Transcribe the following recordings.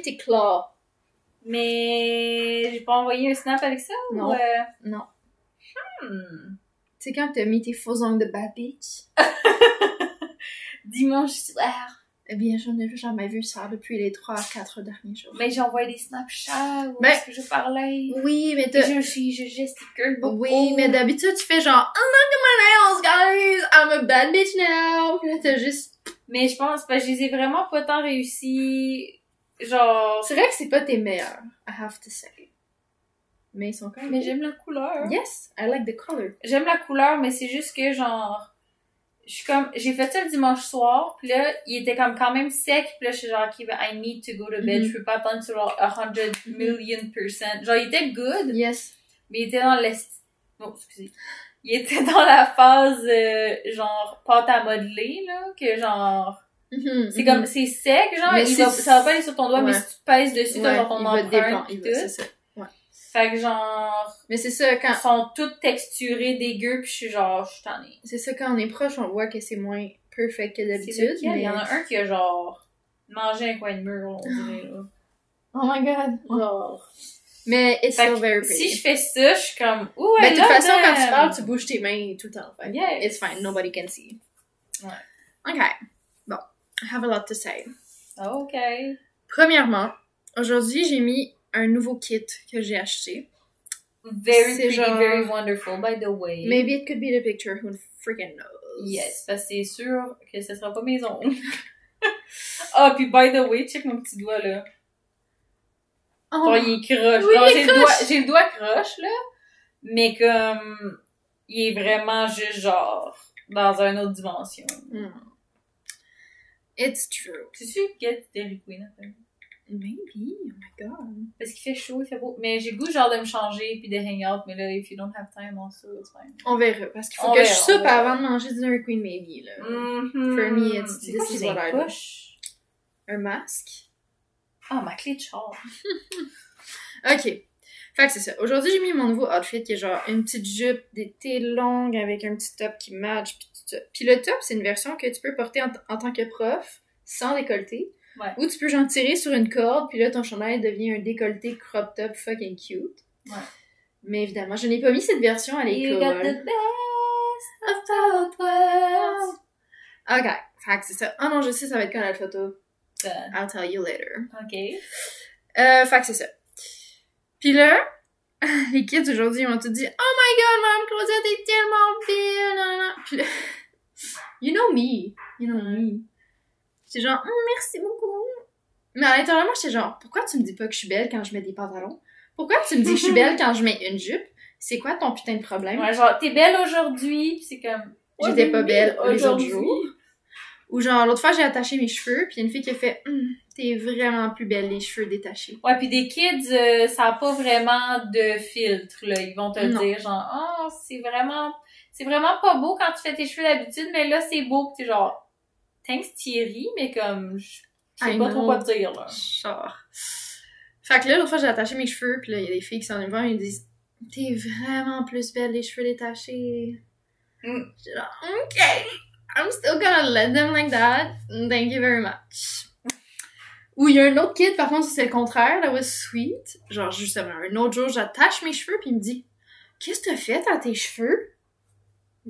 vu tes claws. Mais j'ai pas envoyé un snap avec ça ou, Non. euh, Non. hmm. C'est quand t'as mis tes faux ongles de bad bitch? Dimanche soir. Eh bien, j'en ai jamais vu ça depuis les trois à quatre derniers jours. Mais j'ai envoyé des Snapchats où Ben, est-ce que je parlais. Oui, mais t'as... Je, je, je gesticule beaucoup. Oui, mais d'habitude, tu fais genre, I'm not my nails, guys! I'm a bad bitch now! Puis là, t'as juste... Mais je pense, parce que je les ai vraiment pas tant réussi. Genre. C'est vrai que c'est pas tes meilleurs, I have to say. Mais ils sont quand même... Mais j'aime la couleur. Yes, I like the color. J'aime la couleur, mais c'est juste que genre. Je suis comme. J'ai fait ça le dimanche soir, puis là, il était comme quand même sec, puis là, je suis genre, ok, ben, I need to go to bed. Mhm. Je peux pas attendre sur genre 100 million percent. Genre, il était good, Yes. mais il était dans l'est. Non, excusez. Il était dans la phase, euh, genre, pâte à modeler, là, que genre. Mhm, C'est mhm. comme, c'est sec, genre, Mais il va, ça va pas aller sur ton doigt, mais Ouais. si tu pèses dessus, Ouais, t'as genre ton il empreinte, il va- tout. c'est ça. Fait que genre, Mais c'est ça, quand... ils sont toutes texturées, dégueu, pis je suis genre, je suis tannée. C'est ça, quand on est proche, on voit que c'est moins perfect que d'habitude. lequel? mais- Il y en a un qui a genre mangé un coin de mur, on dirait, là. Oh my god. Genre. Mais it's Fait still very pretty. si je fais ça, je suis comme, ouh, Mais I de toute façon, quand tu parles, tu bouges tes mains tout le temps. Fait. Yes. It's fine, nobody can see. Ouais. Ok. I have a lot to say. Ok. Premièrement, aujourd'hui, j'ai mis un nouveau kit que j'ai acheté. Very pretty, genre- very wonderful, by the way. Maybe it could be the picture, who freaking knows? Yes, parce que c'est sûr que ce sera pas mes ongles. Ah, puis by the way, check mon petit doigt, là. Oh. Genre, il est croche. Oui, le j'ai le doigt croche, là. Mais comme, il est vraiment juste genre, dans une autre dimension. Hmm. It's true. C'est sûr que get Dairy Queen, après. Maybe, oh my god. Parce qu'il fait chaud, il fait beau. Mais j'ai le goût, genre, de me changer puis de hang out. Mais là, if you don't have time also, it's fine. On verra, parce qu'il faut On que verra, je on soupe avant de manger du Dairy Queen, maybe, là. Mhm. For me, it's- this quoi is what I poches? Un masque. Ah, ma clé de char. Ok. Fait que c'est ça. Aujourd'hui, j'ai mis mon nouveau outfit qui est genre une petite jupe d'été longue avec un petit top qui match. Puis, ça. Puis le top, c'est une version que tu peux porter en, en tant que prof, sans décolleté. Ouais. Ou tu peux genre tirer sur une corde, puis là, ton chandail devient un décolleté crop top fucking cute. Ouais. Mais évidemment, je n'ai pas mis cette version à You got the l'école. best of both worlds. Ok. Fait que c'est ça. Oh non, je sais, ça va être quand la photo. Euh, I'll tell you later. Ok. Euh, fait que c'est ça. Puis là, les kids aujourd'hui ils m'ont tout dit Oh my god, Madame Claudette est tellement belle! Puis là, you know me. You know me. J'étais genre, Hum, merci beaucoup. Mais à l'intérieur, moi, j'étais genre, pourquoi tu me dis pas que je suis belle quand je mets des pantalons? Pourquoi tu me dis que je suis belle quand je mets une jupe? C'est quoi ton putain de problème? Ouais, genre, t'es belle aujourd'hui, c'est comme... J'étais pas belle les autres aujourd'hui. jours. Ou genre, l'autre fois, j'ai attaché mes cheveux, puis une fille qui a fait Hum, T'es vraiment plus belle, les cheveux détachés. Ouais, puis des kids, euh, ça a pas vraiment de filtre, là. Ils vont te Non. dire, genre, ah, c'est vraiment, c'est vraiment pas beau quand tu fais tes cheveux d'habitude, mais là, c'est beau, pis t'es genre, thanks Thierry, mais comme, je sais pas know. trop quoi te dire, là. Genre. Fait que là, l'autre fois, j'ai attaché mes cheveux, puis là, il y a des filles qui sont venues me voir et ils me disent T'es vraiment plus belle, les cheveux détachés. Mm. J'étais genre, OK, I'm still gonna let them like that. Thank you very much. Ou il y a un autre kid, par contre, c'est le contraire, that was sweet. Genre, justement, un autre jour, j'attache mes cheveux, puis il me dit Qu'est-ce que t'as fait à tes cheveux?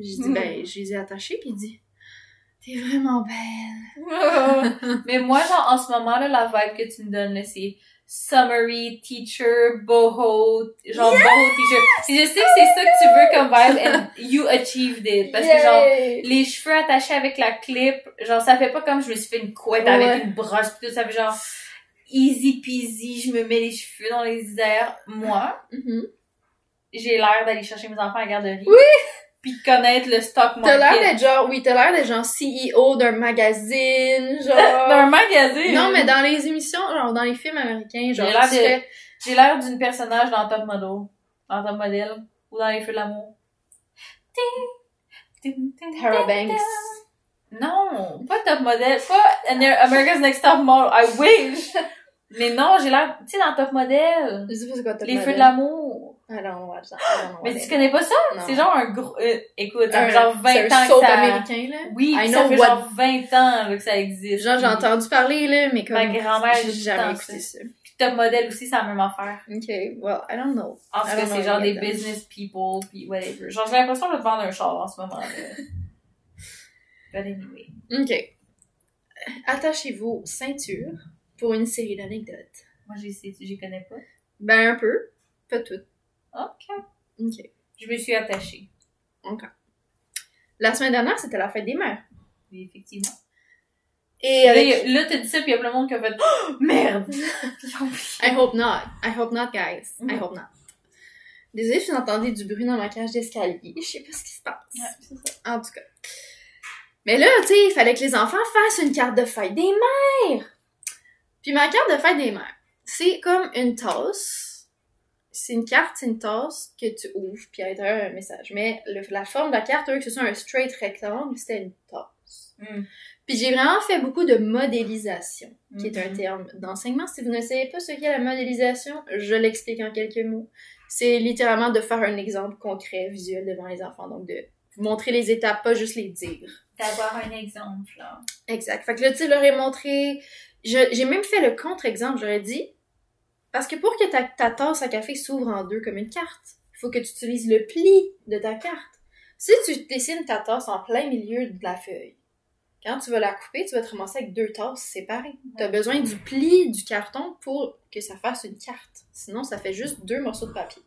J'ai dit. Ben, je les ai attachés, puis il dit T'es vraiment belle. mais moi, genre, en ce moment, là, la vibe que tu me donnes, là, c'est summery, teacher, boho, genre boho teacher. Puis je sais que c'est ça que tu veux comme vibe, and you achieved it. Parce que genre, les cheveux attachés avec la clip, genre ça fait pas comme je me suis fait une couette Ouais. avec une brosse pis tout, ça fait genre easy peasy, je me mets les cheveux dans les airs. Moi, Mhm. j'ai l'air d'aller chercher mes enfants à la garderie. Oui! Puis de connaître le stock T'as l'air market. d'être genre, oui, t'as l'air d'être genre CEO d'un magazine, genre. D'un magazine? non, mais dans les émissions, genre dans les films américains, genre, J'ai l'air tu de- fais- J'ai l'air d'une personnage dans Top Model. Dans Top Model. Ou dans Les Feux de l'amour. Tara Banks. Non, pas Top Model, pas America's Next Top Model, I wish! Mais non, j'ai l'air, tu sais, dans Top Model, Je sais pas c'est quoi Top Les. Feux de l'amour. That. I don't know Mais tu connais pas ça? C'est genre un gros, euh, écoute, ça Un- genre 20 c'est ans un que ça... américain, là. Oui, I ça fait what- genre 20 ans, là, que ça existe. Genre, j'ai entendu parler, là, mais comme. Ma grand-mère J'ai jamais écouté ça. Puis Top Model aussi, c'est la même affaire. Ok, well, I don't know. En tout cas, c'est genre des them. business people, puis whatever. Genre, j'ai l'impression de te vendre un char en ce moment, là. But anyway. Ok. Attachez-vous ceinture pour une série d'anecdotes. Moi, sais, j'y connais pas. Ben, un peu. Pas toutes. Ok. Ok. Je me suis attachée. La semaine dernière, c'était la fête des mères. Oui, effectivement. Et Là, avec... là, t'as dit ça, puis il y a plein de monde qui a fait oh, merde! I hope not. I hope not, guys. I Mhm. hope not. Désolée si vous entendez du bruit dans ma cage d'escalier. Je sais pas ce qui se passe. Ouais, ça. En tout cas. Mais là, tu sais, il fallait que les enfants fassent une carte de fête des mères. Puis ma carte de fête des mères, c'est comme une tasse. C'est une carte, c'est une tasse que tu ouvres, puis à l'intérieur, un message. Mais le- la forme de la carte, eux, que ce soit un straight rectangle, c'était une tasse. Mm. Puis j'ai vraiment fait beaucoup de modélisation, qui est un Mhm. terme d'enseignement. Si vous ne savez pas ce qu'est la modélisation, je l'explique en quelques mots. C'est littéralement de faire un exemple concret, visuel devant les enfants. Donc de vous montrer les étapes, pas juste les dire. D'avoir un exemple, là. Exact. Fait que là, tu leur ai montré... J'ai même fait le contre-exemple, j'aurais dit. Parce que pour que ta, ta tasse à café s'ouvre en deux comme une carte, il faut que tu utilises le pli de ta carte. Si tu dessines ta tasse en plein milieu de la feuille, quand tu vas la couper, tu vas te ramasser avec deux tasses séparées. Tu as besoin du pli du carton pour que ça fasse une carte. Sinon, ça fait juste deux morceaux de papier.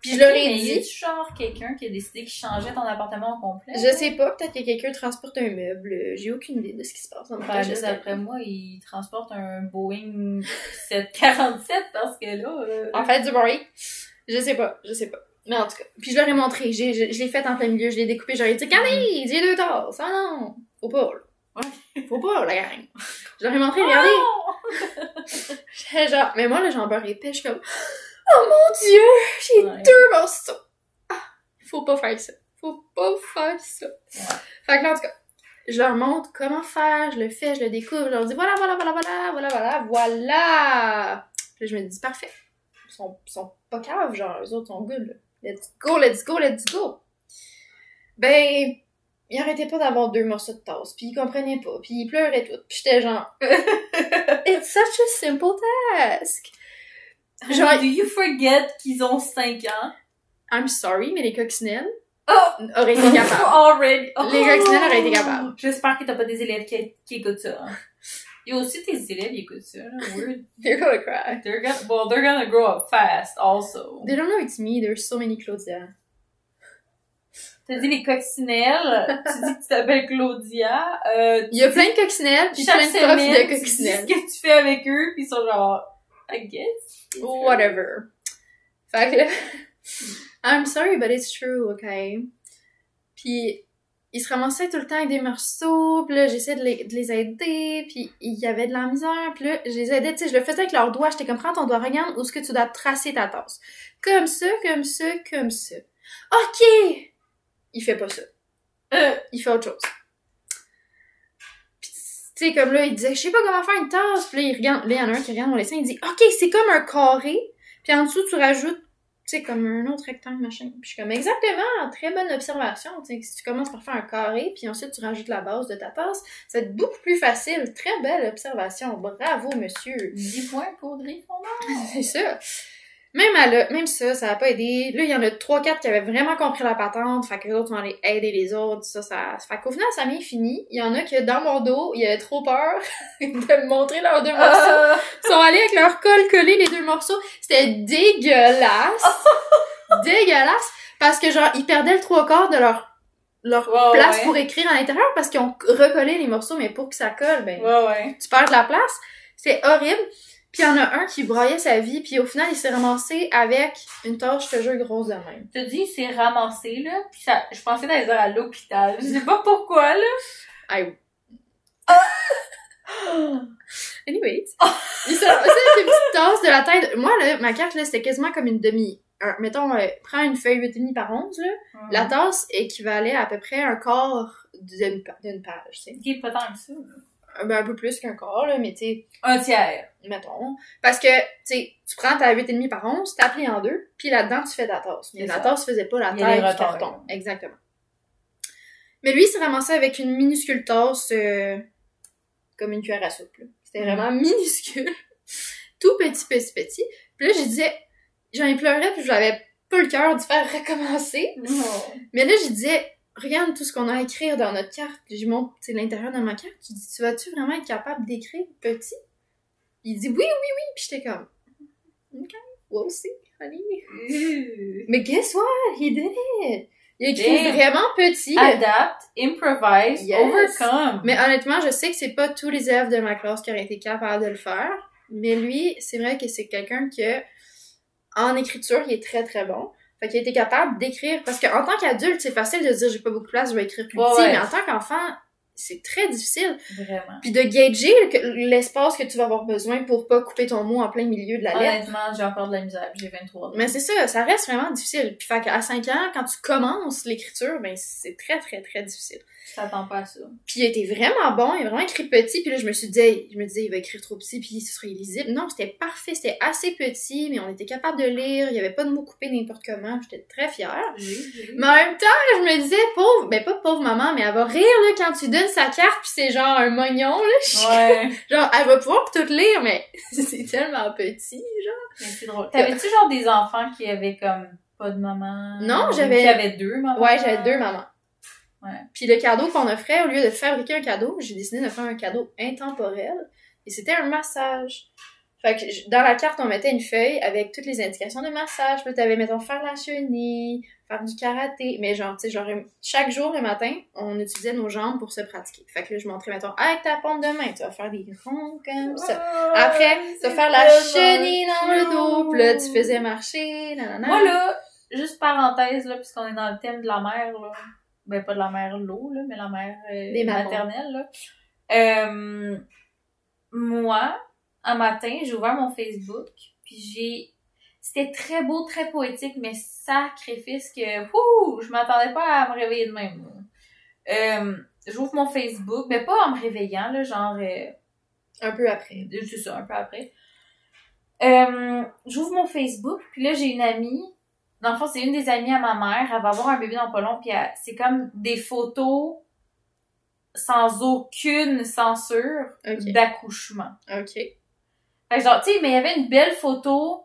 Puis je leur ai dit... genre quelqu'un qui a décidé qu'il changeait ton appartement au complet? Je sais pas, peut-être que quelqu'un transporte un meuble. euh, J'ai aucune idée de ce qui se passe cage là, d'escalier. d'après moi, il transporte un Boeing 747 parce que là... euh, En fait, du bruit. Je sais pas, je sais pas. Mais en tout cas. Puis je leur ai montré, j'ai, je, je l'ai fait en plein milieu, je l'ai découpé, j'aurais dit, regardez, j'ai deux tasses. Ah non, faut pas, là. Faut pas, la gang. Je leur ai montré, regardez. Oh! Genre, mais moi, là, j'en beurre épais, je suis comme, oh mon dieu, j'ai Ouais. deux morceaux. Ah, faut pas faire ça. Faut pas faire ça. Fait que là, en tout cas, je leur montre comment faire, je le fais, je le découvre, je leur dis, voilà, voilà, voilà, voilà, voilà, voilà, voilà. Puis je me dis, parfait. Ils sont, ils sont pas caves, genre, eux autres sont good, là. Let's go, let's go, let's go. Ben, ils arrêtaient pas d'avoir deux morceaux de tasse, puis ils comprenaient pas, puis ils pleuraient tout. Puis j'étais genre, it's such a simple task. Genre, Do you forget qu'ils ont 5 ans? I'm sorry, mais les coccinelles Oh! auraient été capables. Already. Les coccinelles auraient été capables. J'espère que t'as pas des élèves qui, qui écoutent ça. Hein. Il y a aussi tes élèves qui écoutent ça. Là. Weird. They're gonna cry. They're gonna, well, they're gonna grow up fast also. They don't know it's me, there's so many Claudia. T'as dit les coccinelles, tu dis que tu t'appelles Claudia. Euh, Il y a plein de coccinelles, puis plein de profs de coccinelles. que tu fais avec eux, puis ils sont genre, I guess. Whatever. Fait que là, I'm sorry, but it's true, okay? Puis, ils se ramassaient tout le temps avec des morceaux, puis là, j'essayais de les, de les aider, puis il y avait de la misère, puis là, je les aidais, tu sais, je le faisais avec leurs doigts, j'étais comme, prends ton doigt, regarde où est-ce que tu dois tracer ta tasse. Comme ça, comme ça, comme ça. OK! Il fait pas ça. Euh, il fait autre chose. Tu sais, comme là, il disait, je sais pas comment faire une tasse. Puis là, il regarde, là, il y en a un qui regarde mon dessin, il dit, OK, c'est comme un carré. Puis en dessous, tu rajoutes, tu sais, comme un autre rectangle, machin. Puis je suis comme, exactement, très bonne observation. Tu sais, si tu commences par faire un carré, puis ensuite tu rajoutes la base de ta tasse, ça va être beaucoup plus facile. Très belle observation. Bravo, monsieur. 10 points pour Gryffondor. C'est ça. Même, à la- même ça, ça a pas aidé. Là, il y en a trois, quatre qui avaient vraiment compris la patente. Fait que les autres vont aller aider les autres. Ça, ça. Fait qu'au final, ça m'est fini. Il y en a que dans mon dos, ils avaient trop peur de me montrer leurs deux morceaux. Euh, Ils sont allés avec leur colle coller les deux morceaux. C'était dégueulasse. dégueulasse. Parce que genre, ils perdaient le trois quarts de leur, place ouais. pour écrire à l'intérieur parce qu'ils ont recollé les morceaux, mais pour que ça colle, ben ouais. tu perds de la place. C'est horrible. Puis il y en a un qui broyait sa vie, puis au final, il s'est ramassé avec une tâche, je te jure, grosse de même. T'as dit, c'est ramassé, là, pis ça, je pensais d'aller dire à l'hôpital. Je sais pas pourquoi, là. Aïe. Anyways. Il s'est ramassé avec une petite tasse de la taille de... Moi, là, ma carte, là, c'était quasiment comme une demi... un- mettons, euh, prends une feuille 8,5 par 11, là. La tasse équivalait à peu près un quart d'une pa- d'une page, tu sais. Qui est pas tant que ça, là. Un, ben, un peu plus qu'un quart, là, mais tu sais, Un tiers. mettons. Parce que, tu sais, tu prends ta 8,5 par 11, tu plié en deux, puis là-dedans, tu fais ta tasse. Mais la ça. tasse faisait pas la taille du carton. Exactement. Mais lui, il s'est ramassé avec une minuscule tasse, euh, comme une cuillère à soupe, là. C'était Mhm. vraiment minuscule. Tout petit, petit, petit. Puis là, je disais, j'en ai pleuré, puis j'avais pas le cœur d'y faire recommencer. Mais là, je disais, regarde tout ce qu'on a à écrire dans notre carte. Je montre l'intérieur de ma carte. Je dis, tu vas-tu vraiment être capable d'écrire petit? Il dit, oui, oui, oui. Puis j'étais comme, OK, we'll see, honey. Mais guess what? He did it! Il a écrit Damn. vraiment petit. Adapt, improvise, Yes. overcome. Mais honnêtement, je sais que c'est pas tous les élèves de ma classe qui auraient été capables de le faire. Mais lui, c'est vrai que c'est quelqu'un que, en écriture, il est très très bon. Fait qu'il a été capable d'écrire. Parce qu'en tant qu'adulte, c'est facile de dire j'ai pas beaucoup de place, je vais écrire plus petit. ouais. Mais en tant qu'enfant, c'est très difficile. Vraiment. Puis de gager le- l'espace que tu vas avoir besoin pour pas couper ton mot en plein milieu de la lettre. Honnêtement, j'ai encore de la misère. J'ai 23 ans. Mais c'est ça, ça reste vraiment difficile. Puis fait qu'à 5 ans, quand tu commences l'écriture, ben c'est très très très difficile. Je t'attends pas à ça. Puis il était vraiment bon, il a vraiment écrit petit, puis là je me suis dit, hey, je me disais, il va écrire trop petit, puis ce sera illisible. Non, c'était parfait, c'était assez petit, mais on était capable de lire, il y avait pas de mots coupés n'importe comment, j'étais très fière. Mais en même temps, je me disais, pauvre, ben pas pauvre maman, mais elle va rire là quand tu donnes sa carte, puis c'est genre un mognon, là. Ouais. Genre, elle va pouvoir tout lire, mais c'est tellement petit, genre. Mais c'est drôle. T'avais-tu genre des enfants qui avaient comme pas de maman? Non, j'avais- Qui avaient deux mamans? Ouais, j'avais deux mamans. Ouais. Puis le cadeau qu'on offrait, au lieu de fabriquer un cadeau, j'ai décidé de faire un cadeau intemporel. Et c'était un massage. Fait que dans la carte, on mettait une feuille avec toutes les indications de massage. Puis t'avais, mettons, faire la chenille, faire du karaté. Mais genre, tu sais, genre, chaque jour le matin, on utilisait nos jambes pour se pratiquer. Fait que là, je montrais, mettons, avec ta pompe de main, tu vas faire des ronds comme ça. Après, tu vas faire la chenille dans le dos. Puis là, tu faisais marcher, nanana. Moi là, juste parenthèse là, puisqu'on est dans le thème de la mer là. Ben pas de la mer l'eau là, mais la mer euh, maternelle là. Euh, moi, un matin, j'ai ouvert mon Facebook, puis j'ai c'était très beau, très poétique, mais sacrifice que ouh, je m'attendais pas à me réveiller de même. Euh, j'ouvre mon Facebook, mais pas en me réveillant là, genre euh, Un peu après. c'est ça, un peu après. J'ouvre mon Facebook, puis là, j'ai une amie. Dans le fond, c'est une des amies à ma mère. Elle va avoir un bébé dans pas long, puis c'est comme des photos sans aucune censure d'accouchement. Ok. Fait que genre, tu sais, mais il y avait une belle photo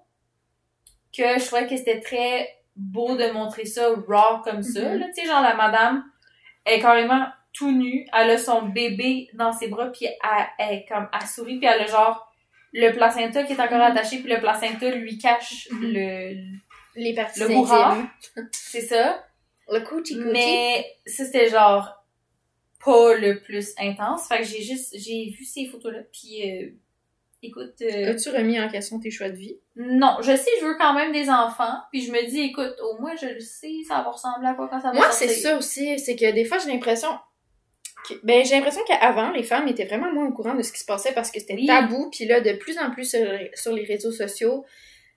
que je trouvais que c'était très beau de montrer ça raw comme ça. Mhm. là. Tu sais, genre, la madame est carrément tout nue. Elle a son bébé dans ses bras, puis elle, elle est comme, elle sourit, puis elle a genre le placenta qui est encore Mhm. attaché, puis le placenta lui cache Mhm. le... Les parties Le intimes. C'est ça. Le coochie coochie. Mais ça, c'était genre pas le plus intense. Fait que j'ai juste, j'ai vu ces photos-là, puis euh, écoute... euh, As-tu remis en question tes choix de vie? Non, je sais, je veux quand même des enfants. Puis je me dis, écoute, au moins je le sais, ça va ressembler à quoi quand ça va Moi, c'est ça aussi. C'est que des fois, j'ai l'impression... que- Ben, j'ai l'impression qu'avant, les femmes étaient vraiment moins au courant de ce qui se passait parce que c'était Oui. tabou. Puis là, de plus en plus sur, sur les réseaux sociaux,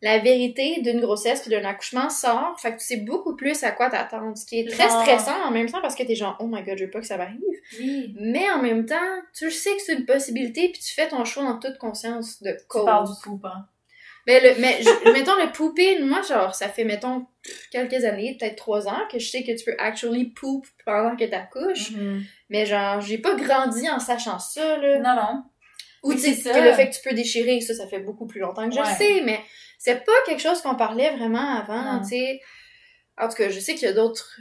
la vérité d'une grossesse puis d'un accouchement sort. Fait que tu sais beaucoup plus à quoi t'attendre. Ce qui est très stressant en même temps parce que t'es genre, oh my god, je veux pas que ça m'arrive. Oui. Mais en même temps, tu sais que c'est une possibilité puis tu fais ton choix en toute conscience de Tu cause. parles du poupon. Ben, le, mais je- mettons le pooping, moi, genre, ça fait, mettons, quelques années, peut-être trois ans, que je sais que tu peux actually poop pendant que t'accouches. Mhm. Mais genre, j'ai pas grandi en sachant ça, là. Non, non. Ou Oui, tu sais, c'est que ça. le fait que tu peux déchirer, ça, ça fait beaucoup plus longtemps que je Ouais. sais, mais c'est pas quelque chose qu'on parlait vraiment avant, tu sais. En tout cas, je sais qu'il y a d'autres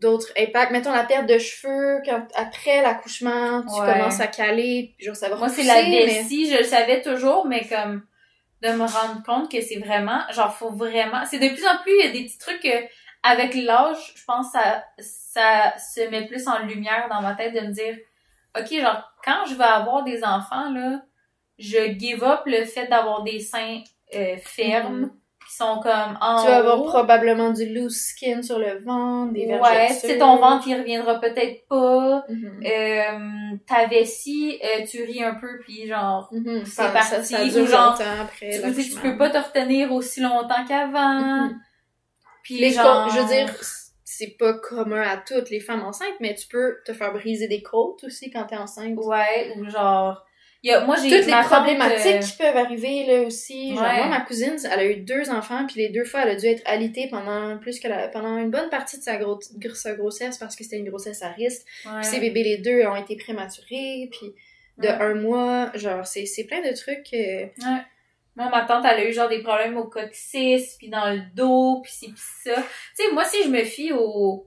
d'autres impacts. Mettons la perte de cheveux, quand après l'accouchement, tu Ouais. commences à caler, puis genre ça va Moi, c'est la mais- vessie, je le savais toujours, mais comme de me rendre compte que c'est vraiment, genre, faut vraiment, c'est de plus en plus, il y a des petits trucs que, avec l'âge, je pense, ça, ça se met plus en lumière dans ma tête de me dire, ok, genre, quand je vais avoir des enfants, là, je give up le fait d'avoir des seins euh, fermes, Mhm. qui sont comme en Tu vas avoir haut. probablement du loose skin sur le ventre, des Ouais, sais, ton ventre, il reviendra peut-être pas. Mhm. Euh, ta vessie, euh, tu ris un peu, puis genre, Mhm. c'est parti, Ça, ça ou dure genre, longtemps après tu, peux pas te retenir aussi longtemps qu'avant. Mhm. Puis Les genre... je veux dire, c'est pas commun à toutes les femmes enceintes, mais tu peux te faire briser des côtes aussi quand t'es enceinte. Ouais, ou genre... Y a, moi, j'ai Toutes les problématiques qui peuvent arriver là aussi. Genre Ouais. moi ma cousine, elle a eu deux enfants puis les deux fois elle a dû être alitée pendant plus que la, pendant une bonne partie de sa, gros, sa grossesse parce que c'était une grossesse à risque. ouais. Puis ses bébés les deux ont été prématurés puis de Ouais. un mois, genre c'est c'est plein de trucs euh, Ouais. Moi, ma tante, elle a eu genre des problèmes au coccyx, puis dans le dos, puis ci, puis ça. Tu sais, moi, si je me fie aux,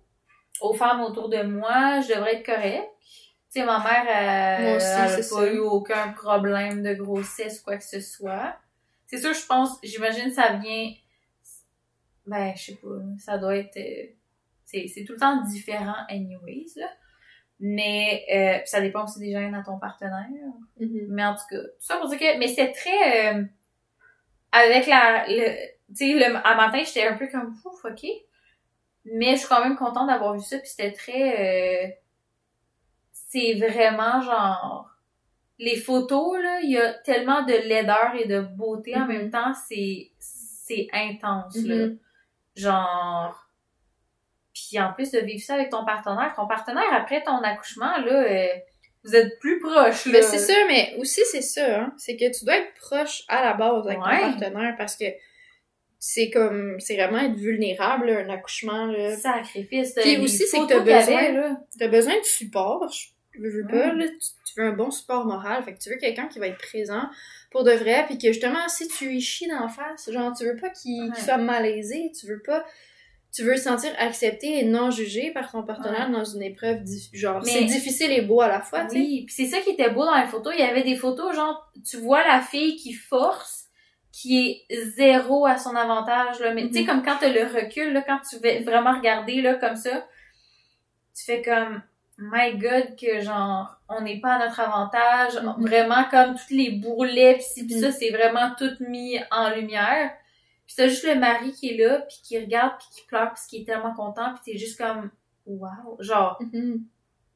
aux femmes autour de moi, je devrais être correcte. Tu sais, ma mère, elle, Moi aussi, elle a c'est pas ça. eu aucun problème de grossesse ou quoi que ce soit. C'est sûr, je pense, j'imagine ça vient... Ben, je sais pas, ça doit être... euh, C'est c'est tout le temps différent anyways, là. Mais euh, ça dépend aussi des gènes à ton partenaire. mhm. Mais en tout cas, tout ça pour dire que, mais c'était très, euh, avec la, le, tu sais, le, à matin, j'étais un peu comme, ouf, ok. Mais je suis quand même contente d'avoir vu ça, puis c'était très, euh, c'est vraiment genre, les photos, là, il y a tellement de laideur et de beauté en même temps, c'est, c'est intense, là. Mhm. Genre, puis en plus de vivre ça avec ton partenaire, ton partenaire après ton accouchement, là, euh, vous êtes plus proches, là. Mais c'est ça, mais aussi c'est ça, hein. C'est que tu dois être proche à la base avec Ouais. ton partenaire parce que c'est comme, c'est vraiment être vulnérable, là, un accouchement, là. Sacrifice. Puis aussi, c'est que t'as besoin- là. T'as besoin de support, je veux, pas, là. Tu, tu veux un bon support moral, fait que tu veux quelqu'un qui va être présent pour de vrai, puis que justement, si tu y chies d'en face, genre, tu veux pas qu'il Ouais. qu'il soit malaisé, tu veux pas... Tu veux sentir accepté et non jugé par ton partenaire dans une épreuve, genre, Mais- c'est difficile et beau à la fois, tu sais. Oui, puis c'est ça qui était beau dans les photos. Il y avait des photos, genre, tu vois la fille qui force, qui est zéro à son avantage, là. Mais tu sais, Mhm. comme quand t'as le recul, là, quand tu vas vraiment regarder, là, comme ça, tu fais comme, my god, que genre, on n'est pas à notre avantage. Mhm. Vraiment, comme toutes les bourrelets, pis ça, c'est vraiment tout mis en lumière. Puis t'as juste le mari qui est là, puis qui regarde, puis qui pleure, parce qu'il est tellement content, puis t'es juste comme, wow. Genre, Mhm.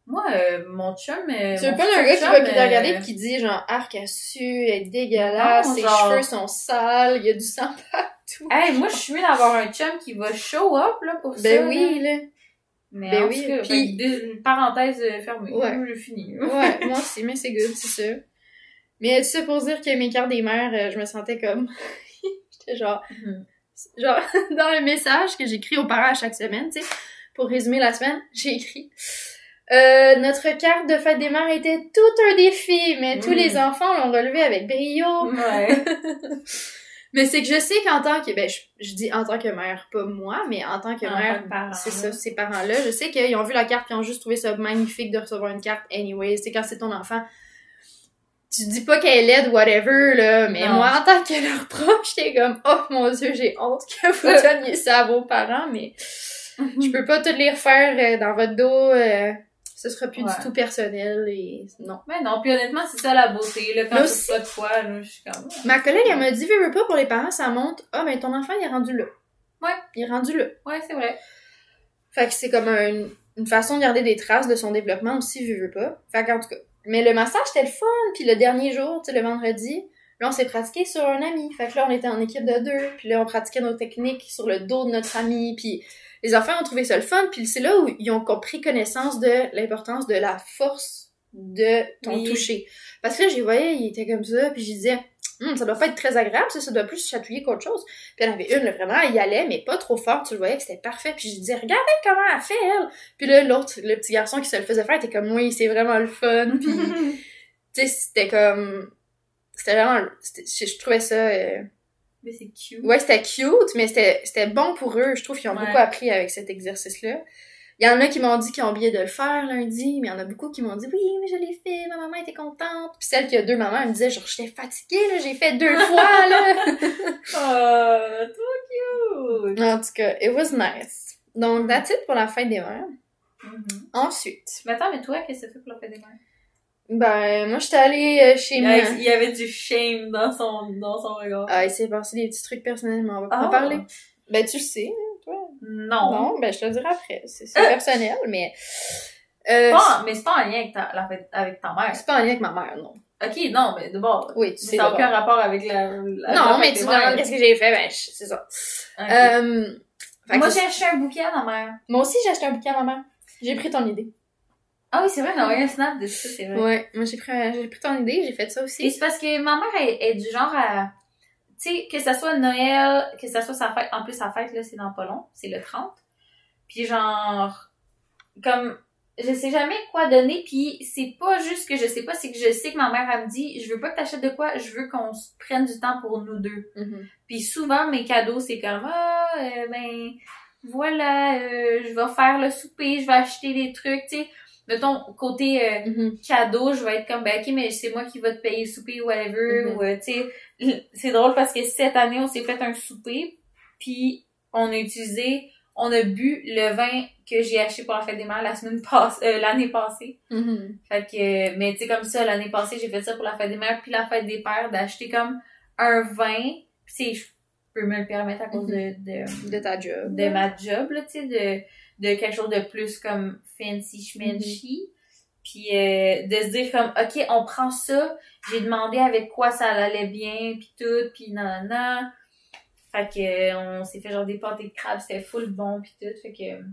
moi, euh, mon chum... euh, Tu veux pas futur un gars qui va qui euh, regarder pis qui dit genre arc à su, elle est dégueulasse, Non, ses genre- cheveux sont sales, il y a du sang partout. Hey, moi, je suis mieux d'avoir un chum qui va show up, là, pour ça. ben oui, là. Mais ben en oui, cas, puis- que, une parenthèse euh, fermée. Ouais. Je finis. Ouais, moi aussi, mais c'est good, c'est ça. Mais tout ça pour dire que mes cartes des mères, euh, je me sentais comme... J'étais genre... Mhm. Genre, dans le message que j'écris aux parents à chaque semaine, tu sais, pour résumer la semaine, j'ai écrit... Euh, notre carte de fête des mères était tout un défi, mais tous les enfants l'ont relevé avec brio. Ouais. Mais c'est que je sais qu'en tant que, ben, je, je dis en tant que mère, pas moi, mais en tant que En mère, c'est ça, ces parents-là, je sais qu'ils ont vu la carte et ont juste trouvé ça magnifique de recevoir une carte anyway. C'est quand c'est ton enfant, tu dis pas qu'elle est laide, whatever, là, mais Non. moi, en tant que leur proche, j'étais comme, oh mon dieu, j'ai honte que vous donniez ça à vos parents, mais je peux pas toutes les refaire euh, dans votre dos, euh, ce sera plus Ouais. du tout personnel et non. Mais non, puis honnêtement, c'est ça la beauté, là, quand Mais tu aussi- pas de foi, là, je suis comme... Ma collègue, elle m'a dit, veux, veux pas, pour les parents, ça montre, ah, ben, ton enfant, il est rendu là. Ouais. Il est rendu là. Ouais, c'est vrai. Fait que c'est comme un- une façon de garder des traces de son développement aussi, vu, veux pas. Fait qu'en tout cas. Mais le massage, c'était le fun. Puis le dernier jour, tu sais, le vendredi, là, on s'est pratiqué sur un ami. Fait que là, on était en équipe de deux. Puis là, on pratiquait nos techniques sur le dos de notre ami. Puis les enfants ont trouvé ça le fun. Puis c'est là où ils ont compris connaissance de l'importance de la force de ton Oui. toucher. Parce que là, j'y voyais, il était comme ça. Puis je disais, Hum, ça doit pas être très agréable, ça, ça doit plus chatouiller qu'autre chose. Puis il y en avait une, là, vraiment, elle y allait, mais pas trop fort, tu le voyais que c'était parfait. Puis je disais, regardez comment elle fait, elle! Puis là, l'autre, le petit garçon qui se le faisait faire, était comme, oui, c'est vraiment le fun. Puis, tu sais, c'était comme... C'était vraiment... Je, trouvais ça... euh, Mais c'est cute. Ouais, c'était cute, mais c'était c'était bon pour eux. Je trouve qu'ils ont Ouais. beaucoup appris avec cet exercice-là. Il y en a qui m'ont dit qu'ils ont oublié de le faire lundi, mais il y en a beaucoup qui m'ont dit oui, mais je l'ai fait, ma maman était contente. Puis celle qui a deux mamans, elle me disait genre j'étais fatiguée là, j'ai fait deux fois là. Oh, trop cute! en tout cas, it was nice. Donc that's it pour la fête des mères. Mhm. Ensuite, Mais attends, mais toi, qu'est-ce que ça fait pour la fête des mères? ben moi j'étais allée euh, chez moi. il y avait du shame dans son, dans son regard. Ah, il s'est passé des petits trucs personnels, mais on va pas Ah. en parler. Ben tu le sais. Non. Non, ben je te le dirai après. C'est c'est personnel, mais euh, Pas- mais c'est pas en lien avec ta, avec ta mère. c'est pas en lien avec ma mère, non. Ok, non, mais d'abord. Oui, tu sais. Ça n'a aucun rapport avec la. la Non, mais tu demandes qu'est-ce que j'ai fait, ben, c'est ça. Ok. Euh, Moi, j'ai acheté un bouquet à ma mère. Moi aussi, j'ai acheté un bouquet à ma mère. J'ai pris ton idée. Ah oui, c'est vrai, j'ai envoyé un snap de ça, c'est vrai. Ouais, moi j'ai pris, j'ai pris ton idée, j'ai fait ça Et aussi. c'est parce que ma mère est, est du genre à... Tu sais, que ça soit Noël, que ça soit sa fête... En plus, sa fête, là, c'est dans pas long. C'est le 30. Puis genre... Comme... Je sais jamais quoi donner, puis c'est pas juste que je sais pas, c'est que je sais que ma mère, elle me dit, je veux pas que t'achètes de quoi, je veux qu'on se prenne du temps pour nous deux. Mhm. Puis souvent, mes cadeaux, c'est comme, ah, euh, ben, voilà, euh, je vais faire le souper, je vais acheter des trucs, tu sais. Mettons, côté euh, Mhm. cadeau, je vais être comme, ben, ok, mais c'est moi qui vais te payer le souper, whatever, Mhm. ou, euh, tu sais. C'est drôle parce que cette année, on s'est fait un souper, puis on a utilisé, on a bu le vin que j'ai acheté pour la fête des mères la semaine passée, euh, l'année passée. Mhm. Fait que, mais tu sais, comme ça, l'année passée, j'ai fait ça pour la fête des mères, puis la fête des pères, d'acheter comme un vin, tu sais, je peux me le permettre à cause de, de, De ta job. de ma job, là, tu sais, de, de quelque chose de plus comme fancy schmancy. Puis euh, de se dire comme, OK, on prend ça, j'ai demandé avec quoi ça allait bien, puis tout, puis nanana. Fait que euh, on s'est fait genre des pâtés de crabe, c'était full bon, puis tout, fait que...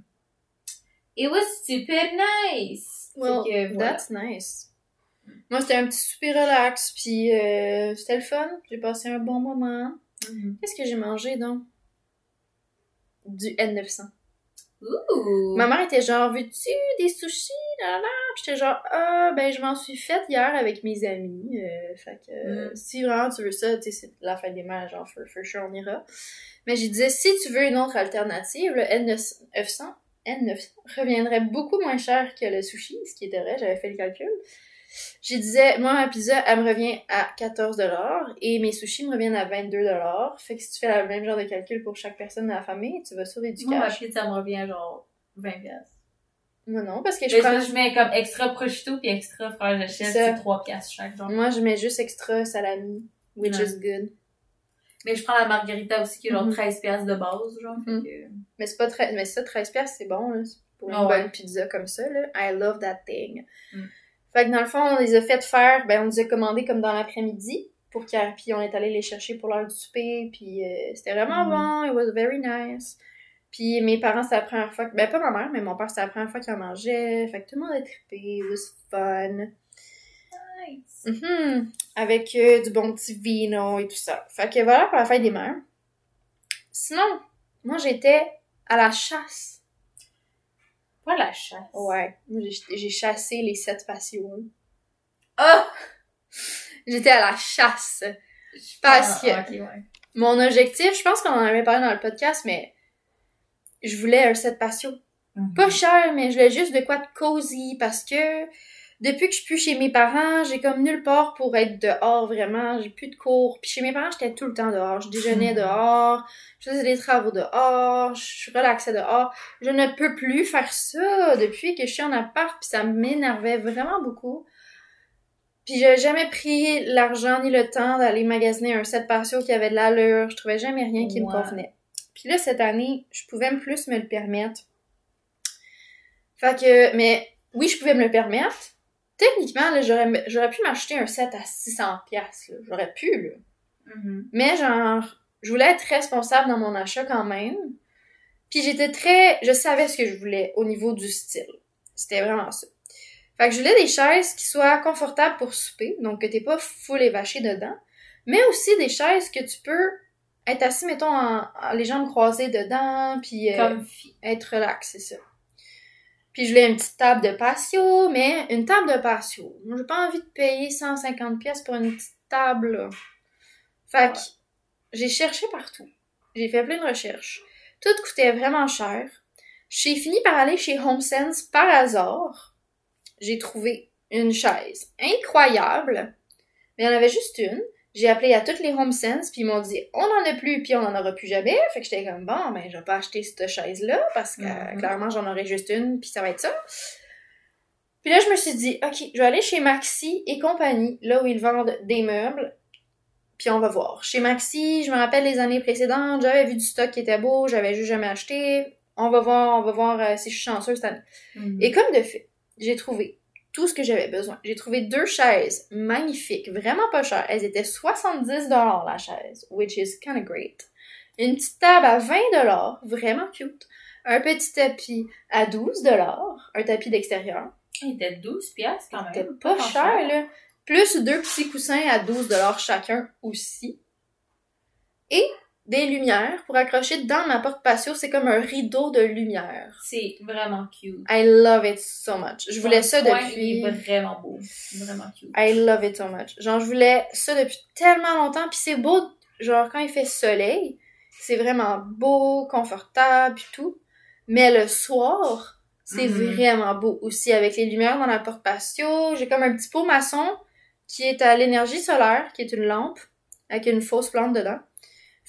It was super nice! Well, fait que, voilà. that's nice. Moi, c'était un petit souper relax, puis euh, c'était le fun. J'ai passé un bon moment. Mhm. Qu'est-ce que j'ai mangé, donc? Du N900. Ouh! Ma mère était genre, veux-tu des sushis? Là, là? Puis j'étais genre, ah, ben, je m'en suis faite hier avec mes amis. Euh, fait que, euh, Mm. si vraiment tu veux ça, tu sais, c'est la fête des mères, genre, for, for sure, on ira. Mais j'ai disais, si tu veux une autre alternative, le N900, N900 reviendrait beaucoup moins cher que le sushi, ce qui était vrai, j'avais fait le calcul. J'ai disais, moi, ma pizza, elle me revient à 14$ et mes sushis me reviennent à 22$. Fait que si tu fais le même genre de calcul pour chaque personne de la famille, tu vas sauver du Moi, ma cash. pizza me revient genre 20 piastres. Moi non, parce que je Mais prends... ça, je mets comme extra prosciutto puis extra de chèvre, C'est ça. c'est 3 piastres chaque, genre. Moi, je mets juste extra salami, which Ouais. is good. Mais je prends la margarita aussi qui est genre Mhm. 13 piastres de base, genre. que- Mais c'est pas très... Mais ça, 13 piastres, c'est bon, là. Pour une Ah ouais. bonne pizza comme ça, là. I love that thing. Mm. Fait que dans le fond, on les a fait faire, ben, on les a commandés comme dans l'après-midi. Pour Puis on est allé les chercher pour l'heure du souper, puis euh, c'était vraiment Mhm. bon, it was very nice. Puis mes parents, c'était la première fois que... Ben, pas ma mère, mais mon père, c'était la première fois qu'il en mangeait. Fait que tout le monde a trippé, it was fun. Nice. Mhm. Avec euh, du bon petit vino et tout ça. Fait que voilà pour la fête des mères. Sinon, moi j'étais à la chasse. La chasse. Ouais. J'ai chassé les sept passions. Ah! J'étais à la chasse. Parce que Ah, ouais. mon objectif, je pense qu'on en avait parlé dans le podcast, mais je voulais un set patio. Mhm. Pas cher, mais je voulais juste de quoi de cosy parce que depuis que je suis plus chez mes parents, j'ai comme nulle part pour être dehors vraiment. J'ai plus de cours. Puis chez mes parents, j'étais tout le temps dehors. Je déjeunais Mhm. dehors, je faisais des travaux dehors, je relaxais dehors. Je ne peux plus faire ça depuis que je suis en appart, puis ça m'énervait vraiment beaucoup. Puis j'ai jamais pris l'argent ni le temps d'aller magasiner un set patio qui avait de l'allure. Je trouvais jamais rien qui me convenait. Puis là, cette année, je pouvais plus me le permettre. Fait que, mais oui, je pouvais me le permettre. Techniquement, là, j'aurais, j'aurais pu m'acheter un set à 600 pièces. J'aurais pu, là. Mhm. Mais genre, je voulais être responsable dans mon achat quand même. Puis j'étais très... Je savais ce que je voulais au niveau du style. C'était vraiment ça. Fait que je voulais des chaises qui soient confortables pour souper, donc que t'es pas full évaché dedans. Mais aussi des chaises que tu peux être assis, mettons, en, en- les jambes croisées dedans, puis... euh, être relax, c'est ça. Puis je voulais une petite table de patio, mais une table de patio. Moi, j'ai pas envie de payer 150 pièces pour une petite table, là. Fait que j'ai cherché partout. J'ai fait plein de recherches. Tout coûtait vraiment cher. J'ai fini par aller chez HomeSense par hasard. J'ai trouvé une chaise incroyable, mais il y en avait juste une. J'ai appelé à toutes les HomeSense, puis ils m'ont dit on en a plus, puis on en aura plus jamais. Fait que j'étais comme bon, ben je vais pas acheter cette chaise-là parce que Mhm. clairement j'en aurai juste une, puis ça va être ça. Puis là je me suis dit ok, je vais aller chez Maxi et compagnie, là où ils vendent des meubles, puis on va voir. Chez Maxi, je me rappelle les années précédentes, j'avais vu du stock qui était beau, j'avais juste jamais acheté. On va voir, on va voir euh, si je suis chanceuse cette année. Mhm. Et comme de fait, j'ai trouvé tout ce que j'avais besoin. J'ai trouvé deux chaises magnifiques, vraiment pas chères. Elles étaient 70$ la chaise, which is kind of great. une petite table à 20 vraiment cute, un petit tapis à 12 un tapis d'extérieur. Il était 12 piastres quand même. C'était pas cher, là. Plus deux petits coussins à 12 chacun aussi. Et des lumières pour accrocher dans ma porte patio. C'est comme un rideau de lumière. C'est vraiment cute. I love it so much. Je voulais ça depuis... Il est vraiment beau. Vraiment cute. I love it so much. Genre, je voulais ça depuis tellement longtemps. Puis c'est beau, genre, quand il fait soleil, c'est vraiment beau, confortable, puis tout. Mais le soir, c'est Mhm. vraiment beau aussi, avec les lumières dans la porte patio. J'ai comme un petit pot maçon qui est à l'énergie solaire, qui est une lampe, avec une fausse plante dedans.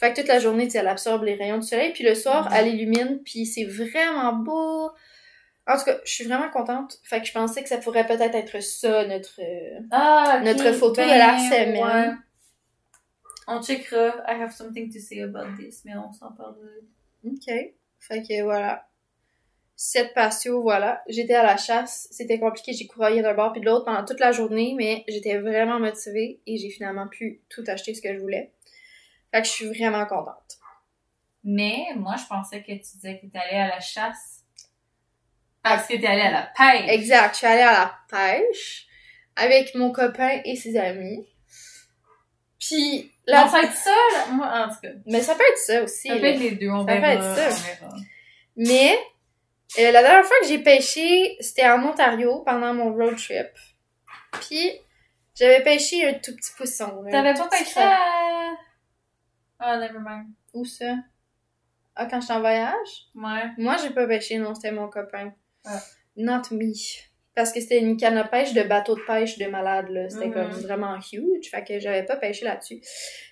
Fait que toute la journée, tu sais, elle absorbe les rayons du soleil, puis le soir, Mhm. elle illumine, puis c'est vraiment beau. En tout cas, je suis vraiment contente. Fait que je pensais que ça pourrait peut-être être ça, notre... euh, Ah, Notre photo de ben, la semaine. ouais. On checkera. I have something to say about this, mais on s'en parle. OK. Fait que voilà. Cette patio, voilà. J'étais à la chasse. C'était compliqué. J'ai couraillé d'un bord puis de l'autre pendant toute la journée, mais j'étais vraiment motivée et j'ai finalement pu tout acheter ce que je voulais. Fait que je suis vraiment contente. Mais moi, je pensais que tu disais que t'étais allée à la chasse. Parce que t'es allée à la pêche. Exact. Je suis allée à la pêche avec mon copain et ses amis. Puis Là, ça va être ça, là. Moi, en tout cas. Mais ça peut être ça aussi. Ça peut être les deux, on Ça peut être ça. on verra. Mais euh, la dernière fois que j'ai pêché, c'était en Ontario pendant mon road trip. Puis j'avais pêché un tout petit poisson. T'avais pas pêché à... Ah, never mind. Où ça? Ah, quand j'étais en voyage? Ouais. Moi, j'ai pas pêché, non, c'était mon copain. Ah. Not me. Parce que c'était une canne à pêche de bateau de pêche de malade, là. C'était Mhm. comme vraiment huge. Fait que j'avais pas pêché là-dessus.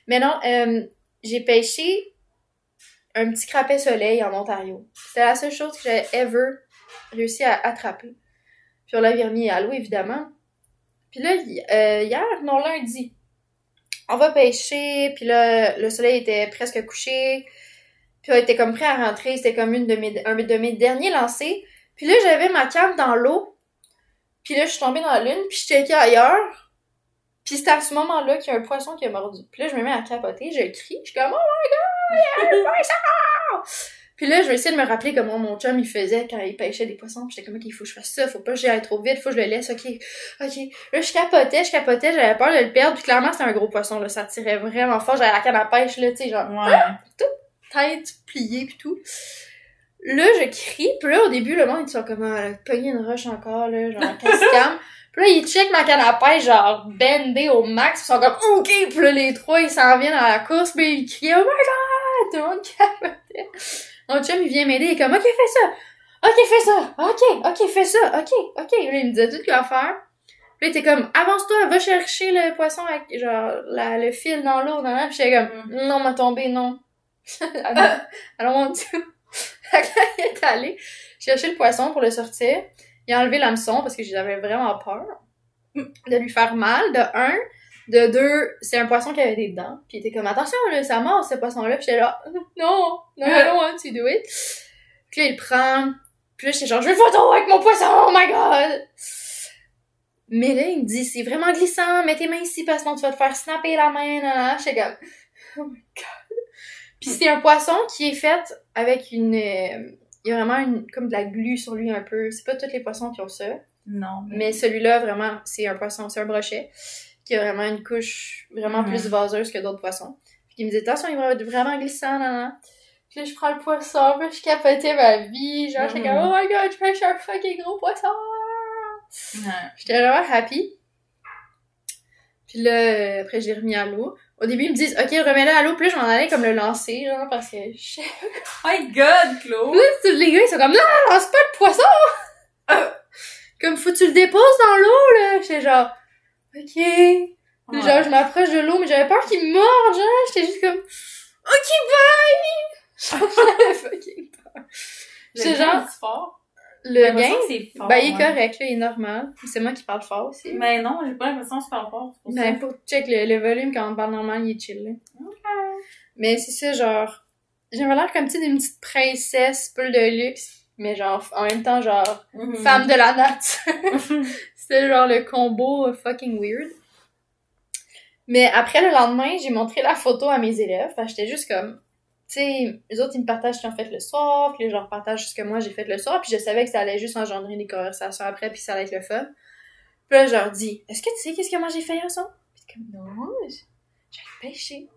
Mais non, euh, j'ai pêché un petit crapet soleil en Ontario. C'était la seule chose que j'avais ever réussi à attraper. Puis on l'avait remis à l'eau, évidemment. Puis là, euh, hier, non, lundi, on va pêcher, puis là, le soleil était presque couché. Puis on était comme prêt à rentrer, c'était comme une de mes, un de mes derniers lancers. Puis là, j'avais ma canne dans l'eau. Puis là, je suis tombée dans la lune, puis je checkais ailleurs. Puis c'est à ce moment-là qu'il y a un poisson qui a mordu. Puis là, je me mets à capoter, je crie, je suis comme « Oh my god, il y a un poisson! » Puis là, je vais essayer de me rappeler comment mon chum, il faisait quand il pêchait des poissons. Puis j'étais comme « Ok, il faut que je fasse ça, faut pas que j'y aille trop vite, faut que je le laisse, ok, ok. » Là, je capotais, je capotais, j'avais peur de le perdre. Puis clairement, c'était un gros poisson, là, ça tirait vraiment fort. J'avais la canne à pêche, là, tu sais, genre Ouais. tête pliée pis tout. Là, je crie, puis là, au début, le monde, ils sont comme, ah, pogné une roche encore, là, genre, calme. Puis là, ils checkent ma canne à pêche, genre, bendée au max, pis ils sont comme, OK! Puis là, les trois, ils s'en viennent à la course, puis ils crient, oh my god! Tout le monde capotait. Mon chum, il vient m'aider, il est comme, OK, fais ça! OK, fais ça! OK, OK, fais ça! OK, OK. Là, il me disait tout quoi faire. Puis là, il était comme, avance-toi, va chercher le poisson avec, genre, la, le fil dans l'eau, dans Puis j'étais comme, non, m'a tombé, non. Don't want to. Fait que là, il est allé chercher le poisson pour le sortir. Il a enlevé l'hameçon parce que j'avais vraiment peur de lui faire mal, de un. De deux, c'est un poisson qui avait des dents. Puis il était comme, attention, là, ça mord, ce poisson-là. Puis j'étais là, non, non, I don't want to do it. Puis là, il prend. Puis là, j'étais genre, je veux une photo avec mon poisson, oh my god! Mais là, il me dit, c'est vraiment glissant, mets tes mains ici parce que sinon tu vas te faire snapper la main, là, là. J'étais comme, oh my god. Puis c'est un poisson qui est fait avec une, euh, il y a vraiment une, comme de la glu sur lui un peu. C'est pas tous les poissons qui ont ça. Non. Mais celui-là, vraiment, c'est un poisson, c'est un brochet qui a vraiment une couche vraiment Mhm. plus vaseuse que d'autres poissons. Puis il me dit, attention, il va être vraiment glissant, là. Puis là, je prends le poisson, puis je capotais ma vie. Genre, j'étais Mhm. comme, oh my god, je pêche un fucking gros poisson! Ouais. J'étais vraiment happy. Puis là, après, j'ai remis à l'eau. Au début, ils me disent, OK, remets-le à l'eau. Puis là, je m'en allais comme le lancer, genre, parce que je Oh my god, Claude! Puis là, les gars, ils sont comme, non, lance pas le poisson! Euh, comme, faut que tu le déposes dans l'eau, là. J'étais genre, OK. Ouais. Genre, je m'approche de l'eau, mais j'avais peur qu'il me morde, genre. J'étais juste comme, OK, bye! J'avais fucking peur. C'est genre- fort. Le gain, c'est fort. ben, il est ouais. correct, là, il est normal. C'est moi qui parle fort aussi. Mais non, j'ai pas l'impression que c'est pas fort. pour Ben, pour check le, le volume quand on parle normal, il est chill, là. Mais c'est ça, genre, j'avais l'air comme, tu d'une petite princesse, pull de luxe, mais genre, en même temps, genre, Mhm. femme de la nature. C'était genre le combo fucking weird. Mais après le lendemain, j'ai montré la photo à mes élèves, j'étais juste comme, sais, les autres, ils me partagent ce qu'ils ont fait le soir, puis je leur partage ce que moi j'ai fait le soir, puis je savais que ça allait juste engendrer des conversations après, puis ça allait être le fun. Puis là, je leur dis, est-ce que tu sais qu'est-ce que moi j'ai fait hier soir? Puis comme, non, j'ai pêché.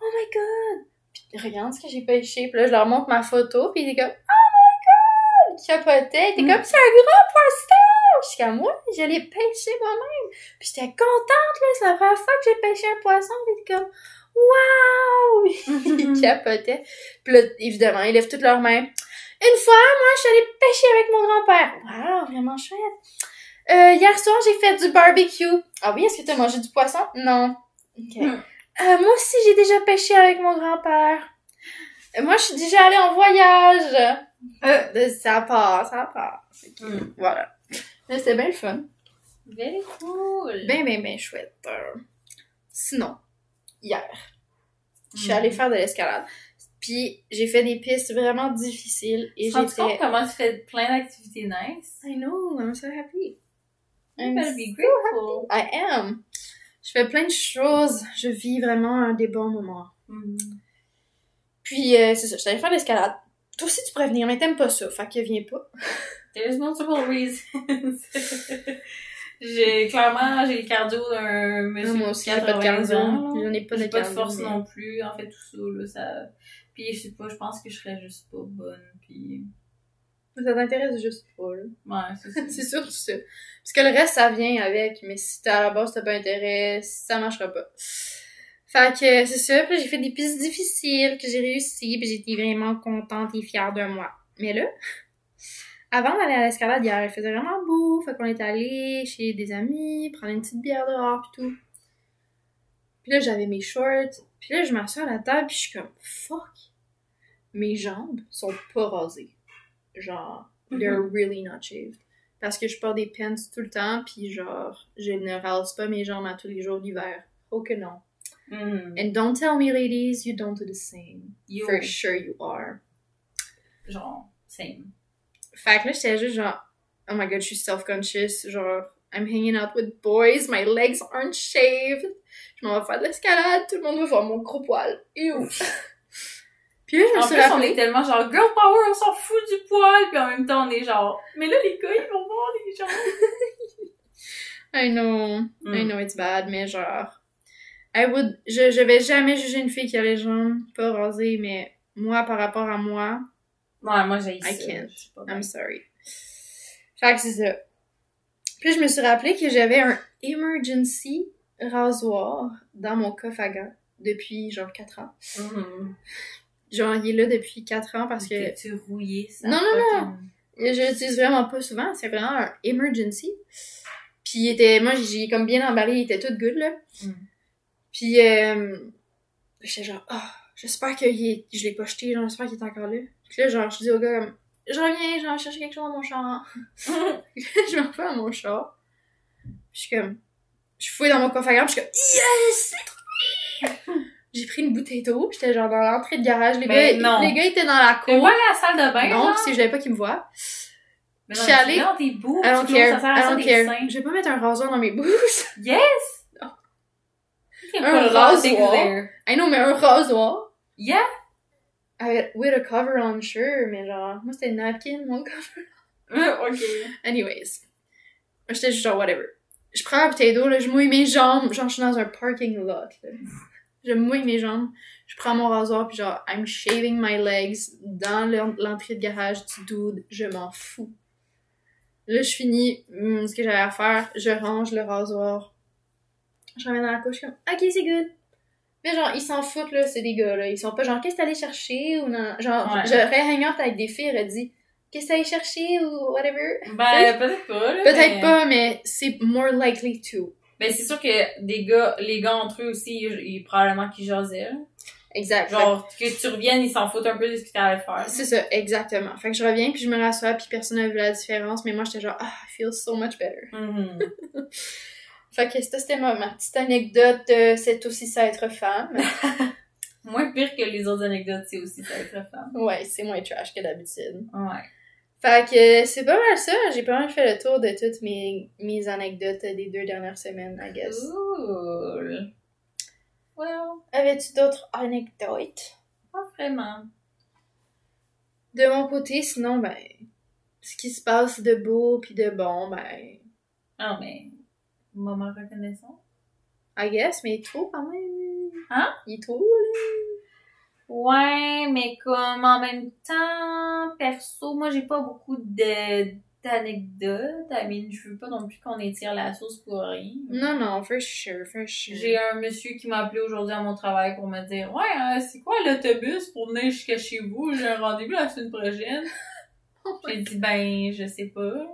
Oh my god! Puis regarde ce que j'ai pêché. Puis là, je leur montre ma photo, puis ils étaient comme, oh my god! Ils capotaient. Ils étaient Mm. comme, c'est un grand poisson! Je suis comme, moi, je l'ai pêché moi-même. Puis j'étais contente, là, c'est la première fois que j'ai pêché un poisson. Puis comme, wow! ils capotaient. Puis là, évidemment, ils lèvent toutes leurs mains. Une fois, moi, je suis allée pêcher avec mon grand-père. Wow, vraiment chouette. Euh, hier soir, j'ai fait du barbecue. Ah oui, est-ce que t'as mangé du poisson? Non. Ok. Hmm. Euh, moi aussi, j'ai déjà pêché avec mon grand-père. Euh, moi, je suis déjà allée en voyage. Ça part, ça part. Hmm. Voilà. C'était bien le fun. Very cool. Bien, bien, bien chouette. Sinon, hier, je suis Mhm. allée faire de l'escalade. Puis, j'ai fait des pistes vraiment difficiles et Tu compte j'étais... comment tu fais plein d'activités nice? I know, I'm so happy. I'm be grateful. I am. Je fais plein de choses. Je vis vraiment un des bons moments. Mhm. Puis, euh, c'est ça, je suis allée faire de l'escalade. Toi aussi, tu pourrais venir, mais t'aimes pas ça. Fait que viens pas. There's multiple reasons. j'ai, clairement, j'ai le cardio d'un monsieur moi de aussi, j'ai pas de 80 cardio. J'en ai pas de pas de force mais- non plus. En fait, tout ça, là, ça... Puis, je sais pas, je pense que je serais juste pas bonne, puis... Ça t'intéresse juste pas, là. Ouais, c'est ça. C'est sûr, c'est ça. Parce que le reste, ça vient avec, mais si t'as à la base, t'as pas intérêt, ça marchera pas. Fait que c'est ça, puis j'ai fait des pistes difficiles que j'ai réussi, puis j'étais vraiment contente et fière de moi. Mais là, avant d'aller à l'escalade hier, il faisait vraiment beau, fait qu'on est allé chez des amis, prendre une petite bière dehors pis tout. Puis là, j'avais mes shorts, puis là, je m'assois à la table, puis je suis comme, fuck, mes jambes sont pas rasées. Genre, they're really not shaved. Parce que je porte des pants tout le temps, puis genre, je ne rase pas mes jambes à tous les jours l'hiver. Oh que non. Mhm. And don't tell me, ladies, you don't do the same. Yo, For sure you are. genre, same. Fait que là, j'étais juste genre, oh my god, je suis self-conscious. Genre, I'm hanging out with boys, my legs aren't shaved. Je m'en vais faire de l'escalade, tout le monde va voir mon gros poil. Ew. Puis là, je me En suis plus, on est tellement genre girl power, on s'en fout du poil, puis en même temps, on est genre, mais là, les gars, ils vont voir les gens. I know, I Mm. know it's bad, mais genre, I would, je, je vais jamais juger une fille qui a les jambes pas rasées, mais moi, par rapport à moi, Ouais, moi, j'ai I can't. I'm sorry. Fait que c'est ça. Puis je me suis rappelé que j'avais un emergency rasoir dans mon coffre à gants depuis genre 4 ans. Mhm. Genre, il est là depuis 4 ans parce que tu rouillé ça. Non, non, je l'utilise vraiment pas souvent. C'est vraiment un emergency. Puis il était, moi j'ai comme bien emballé, il était tout good là. Mm. Puis euh, j'étais genre, ah, j'espère que est- je l'ai pas jeté, genre, j'espère qu'il est encore là. Puis là, genre, je dis au gars comme, je reviens, je vais chercher quelque chose dans mon char. je me refais à mon char. Puis je suis comme, je fouille dans mon coffre à gants, je suis comme, yes! J'ai pris une bouteille d'eau, j'étais genre dans l'entrée de garage. Les, Ben gars, non. les gars étaient dans la cour. à la salle de bain, non, que je voulais pas qu'ils me voient. Mais je non, suis mais allée- Dans tes bouts, I don't tu care. ça I don't care. seins. Je vais pas mettre un rasoir dans mes bouches. Yes! Non. Un rasoir. I know, mais un rasoir. Yeah! Avec, with a cover on, sure, mais genre, moi c'était napkin, mon cover. ok. Anyways. J'étais juste genre, whatever. Je prends la bouteille d'eau, là, je mouille mes jambes, genre, je suis dans un parking lot, là. Je mouille mes jambes, je prends mon rasoir, puis genre, I'm shaving my legs dans l'en- l'entrée de garage du dude, je m'en fous. Là, je finis hum, ce que j'avais à faire, je range le rasoir. Je remets dans la couche, comme, ok, c'est good. Mais genre, ils s'en foutent, là, c'est des gars, là. Ils sont pas genre, qu'est-ce que t'allais chercher, ou non? Genre, Ouais. j'aurais hang out avec des filles, j'aurais dit, qu'est-ce que t'allais chercher, ou whatever? Ben, peut-être pas, là. Peut-être mais- pas, mais c'est more likely to. Ben, c'est sûr que des gars, les gars entre eux aussi, ils, ils- probablement qu'ils jasaient, là. Exact. Genre, que tu reviennes, ils s'en foutent un peu de ce que t'allais faire. C'est ça, exactement. Fait que je reviens, puis je me rassois, puis personne n'a vu la différence, mais moi, j'étais genre, ah, I feel so much better. Mhm. Fait que ça, c'était ma, ma petite anecdote de c'est aussi ça être femme. Moins pire que les autres anecdotes, c'est aussi ça être femme. ouais, c'est moins trash que d'habitude. Ouais. Fait que c'est pas mal ça. J'ai pas mal fait le tour de toutes mes, mes anecdotes des deux dernières semaines, I guess. Cool. Well, Avais-tu d'autres anecdotes? pas vraiment. De mon côté, sinon, ben, ce qui se passe de beau puis de bon, ben, Ah, mais. Moment reconnaissant. I guess, mais il est trop quand même. Hein? Il est trop, là. Ouais, mais comme en même temps, perso, moi j'ai pas beaucoup d'anecdotes. I mean, je veux pas non plus qu'on étire la sauce pour rien. Non, non, for sure, for sure. J'ai un monsieur qui m'a appelé aujourd'hui à mon travail pour me dire Ouais, hein, c'est quoi l'autobus pour venir jusqu'à chez vous? J'ai un rendez-vous la semaine prochaine. Oh J'ai dit Ben, je sais pas.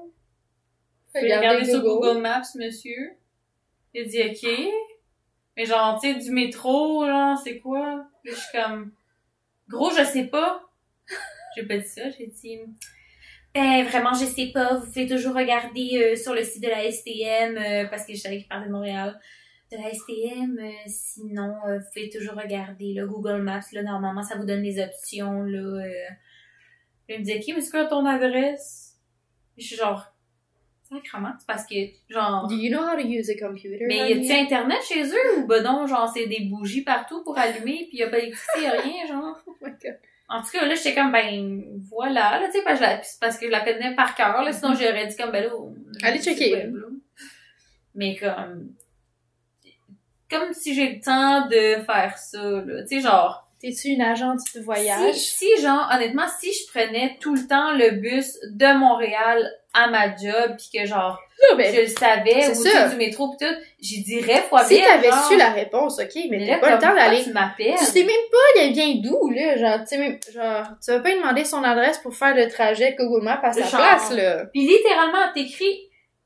Regardez regarder sur Google. Maps, monsieur. Il a dit OK. Mais genre, tu sais, du métro, genre, c'est quoi? Puis je suis comme Gros, je sais pas. J'ai pas dit ça, j'ai dit Ben vraiment je sais pas, vous pouvez toujours regarder euh, sur le site de la STM euh, parce que je savais qu'il parlait de Montréal. De la STM, euh, sinon euh, vous pouvez toujours regarder là, Google Maps, là, normalement ça vous donne des options là. Euh. Il me dit Ok, mais c'est quoi ton adresse? Je suis genre Sacrement, c'est parce que genre Do you know how to use a computer? mais y a-tu internet chez eux ou ben non, genre c'est des bougies partout pour allumer puis y a pas d'électricité, a rien genre? Oh my god. En tout cas, là, j'étais comme, ben, voilà, là, tu sais, parce, parce que je la connais par cœur, là, sinon j'aurais dit comme, ben là, Allez checker. web, là. Mais comme, comme si j'ai le temps de faire ça, là, tu sais, genre, T'es-tu une agente de voyage? si, si, genre, honnêtement, si je prenais tout le temps le bus de Montréal à ma job, pis que genre, Là, ben, je le savais, ou ça. du métro pis tout, j'y dirais fois si t'avais su la réponse, ok, mais t'as pas le temps d'aller. tu m'appelles. Tu sais même pas, il vient d'où, là? Genre, tu sais même, genre, tu vas pas lui demander son adresse pour faire le trajet Google Maps à sa Genre. place, là. Puis littéralement, t'écris,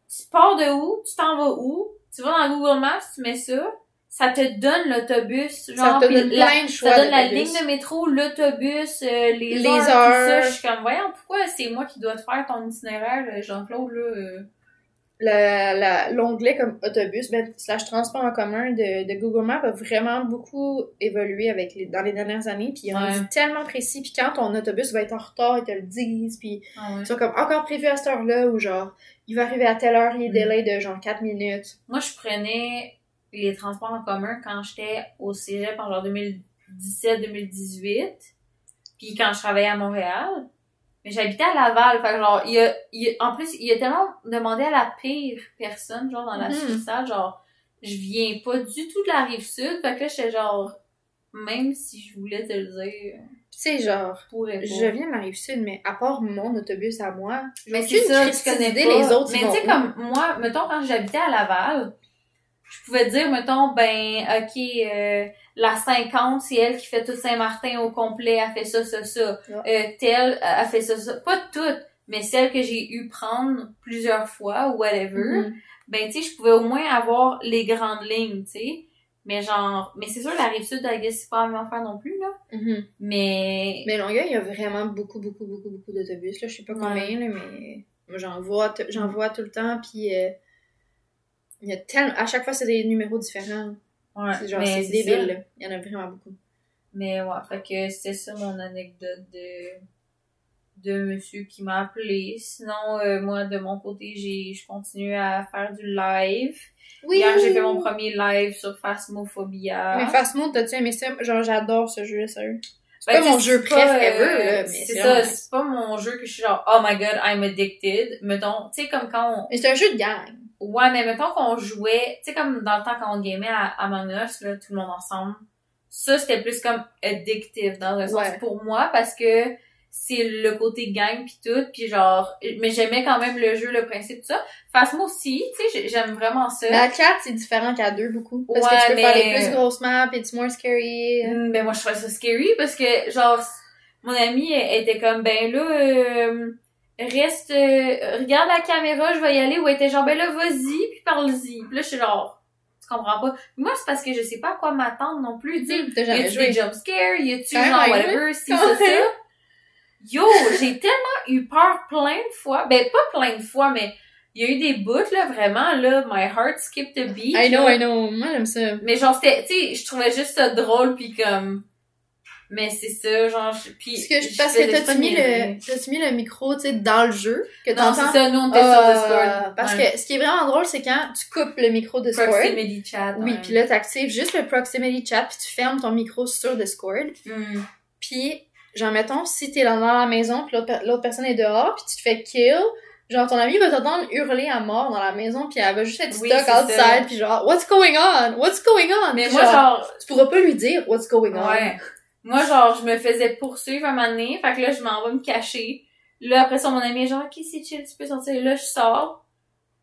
tu pars de où, tu t'en vas où, tu vas dans Google Maps, tu mets ça, ça te donne l'autobus, genre, Ça te puis donne la- plein de choix ça donne la ligne de métro, l'autobus, euh, les, Les heures, tout heures. ça. Je suis comme, voyons, pourquoi c'est moi qui dois te faire ton itinéraire, euh, Jean-Claude, là? euh? L'onglet comme autobus, ben, slash transport en commun de, de Google Maps a vraiment beaucoup évolué avec les, dans les dernières années, puis il est rendu Ouais. tellement précis, puis quand ton autobus va être en retard, ils te le disent, puis Ah ouais. ils sont comme encore prévu à cette heure-là, ou genre, il va arriver à telle heure, il est Mm. délai de genre 4 minutes. Moi, je prenais les transports en commun quand j'étais au cégep en genre 2017-2018. Puis quand je travaillais à Montréal. Mais j'habitais à Laval. Fait que genre, il y a, il en plus, il a tellement demandé à la pire personne, genre, dans la succursale, genre, je viens pas du tout de la rive sud. Fait que là, j'étais genre, même si je voulais te le dire, Tu sais, genre, je je viens de la Rive-Sud, mais à part mon autobus à moi, Mais c'est ça, tu connais pas. les autres, Mais tu sais, comme moi, mettons, quand j'habitais à Laval, je pouvais dire, mettons, ben, OK, euh, la 50, c'est elle qui fait tout Saint-Martin au complet, elle fait ça, ça, ça. Ah. Euh, telle, elle fait ça, ça. Pas toutes, mais celle que j'ai eu prendre plusieurs fois, ou whatever, Mhm. ben, tu sais, je pouvais au moins avoir les grandes lignes, tu sais. Mais genre, mais c'est sûr, la rive sud, guess, c'est pas la même affaire non plus, là. Mhm. Mais, Mais Longueuil, il y a vraiment beaucoup, beaucoup, beaucoup, beaucoup d'autobus. Là, je sais pas combien, là, mais j'en vois, j'en vois tout le temps. Puis euh, il y a tellement, à chaque fois, c'est des numéros différents. ouais, C'est genre, c'est débile. là. Il y en a vraiment beaucoup. Mais ouais, fait que c'était ça mon anecdote de de monsieur qui m'a appelé. Sinon, euh, moi, de mon côté, j'ai je continue à faire du live. Oui! Hier, j'ai fait mon premier live sur Phasmophobia. Mais Mode, t'as-tu aimé ça? Genre, j'adore ce jeu, sérieux. C'est Ben, pas mon jeu c'est pas, préf ever, euh, c'est ça, c'est pas mon jeu que je suis genre, oh my god, I'm addicted. Mettons, tu sais, comme quand on, Mais c'est un jeu de gang. Ouais, mais mettons qu'on jouait, tu sais, comme dans le temps quand on gamait à Among Us, là, tout le monde ensemble. Ça, c'était plus comme addictive dans un sens Ouais. pour moi parce que c'est le côté gang pis tout, puis genre, mais j'aimais quand même le jeu, le principe, tout ça. Face-moi aussi, tu sais, j'ai- j'aime vraiment ça. Mais à 4, c'est différent qu'à 2 beaucoup. Parce Ouais, que tu peux faire mais- les plus grosses maps, it's more scary. Mm, Ben moi je trouvais ça scary parce que genre mon amie elle était comme ben là euh, reste euh, regarde la caméra je vais y aller. Ou elle était genre ben là vas-y puis parle-y. Puis là je suis genre tu comprends pas. Moi c'est parce que je sais pas à quoi m'attendre non plus tu sais. T'as y a-tu des jump scares? Y a-tu genre whatever si ça ça yo j'ai tellement eu peur plein de fois. Ben pas plein de fois mais il y a eu des bouts là vraiment là my heart skipped a beat I know, là. I know. Moi, j'aime ça. Mais genre, c'était, tu sais, je trouvais juste ça drôle, puis comme... Mais c'est ça, genre, je- puis... Parce que, je parce que pas mis le, t'as-tu mis le micro, tu sais, dans le jeu, que Non, c'est ça, nous, on était Euh, sur Discord. Parce Ouais. que ce qui est vraiment drôle, c'est quand tu coupes le micro de Discord. Proximity chat. Oui, puis là, t'actives juste le proximity chat, puis tu fermes ton micro sur Discord. Hmm. Puis, genre, mettons, si t'es dans la maison, puis l'autre per- l'autre personne est dehors, puis tu te fais kill, genre, ton ami va t'entendre hurler à mort dans la maison, puis elle va juste être Oui, stuck outside, puis genre, what's going on? What's going on? Mais moi, genre, tu pourras pas lui dire what's going on? Ouais. Moi, genre, je me faisais poursuivre un moment donné. Fait que là, je m'en vais me cacher. Là, après ça, mon ami est genre, OK, c'est chill, tu peux sortir. Là, je sors.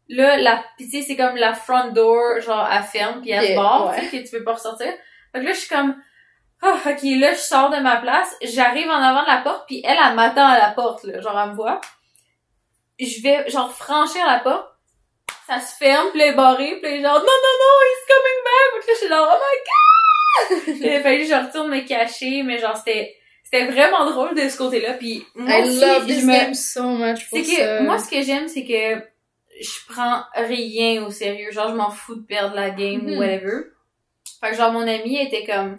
Là, la, pis tu c'est comme la front door, genre, elle ferme puis elle barre, ouais. tu sais, que tu peux pas ressortir. Fait que là, je suis comme, ah, ok, là, je sors de ma place. J'arrive en avant de la porte puis elle, elle m'attend à la porte, là. Genre, elle me voit. Je vais, genre, franchir la porte. Ça se ferme, puis elle est barrée, puis elle est genre, non, non, non, he's coming back! Fait que là, je suis genre, oh my il a fallu que je retourne me cacher, mais genre, c'était, c'était vraiment drôle de ce côté-là. Puis moi I aussi, love je this me- game so much C'est que, ça. moi, ce que j'aime, c'est que je prends rien au sérieux. Genre, je m'en fous de perdre la game Mhm. ou whatever. Fait que genre, mon ami était comme,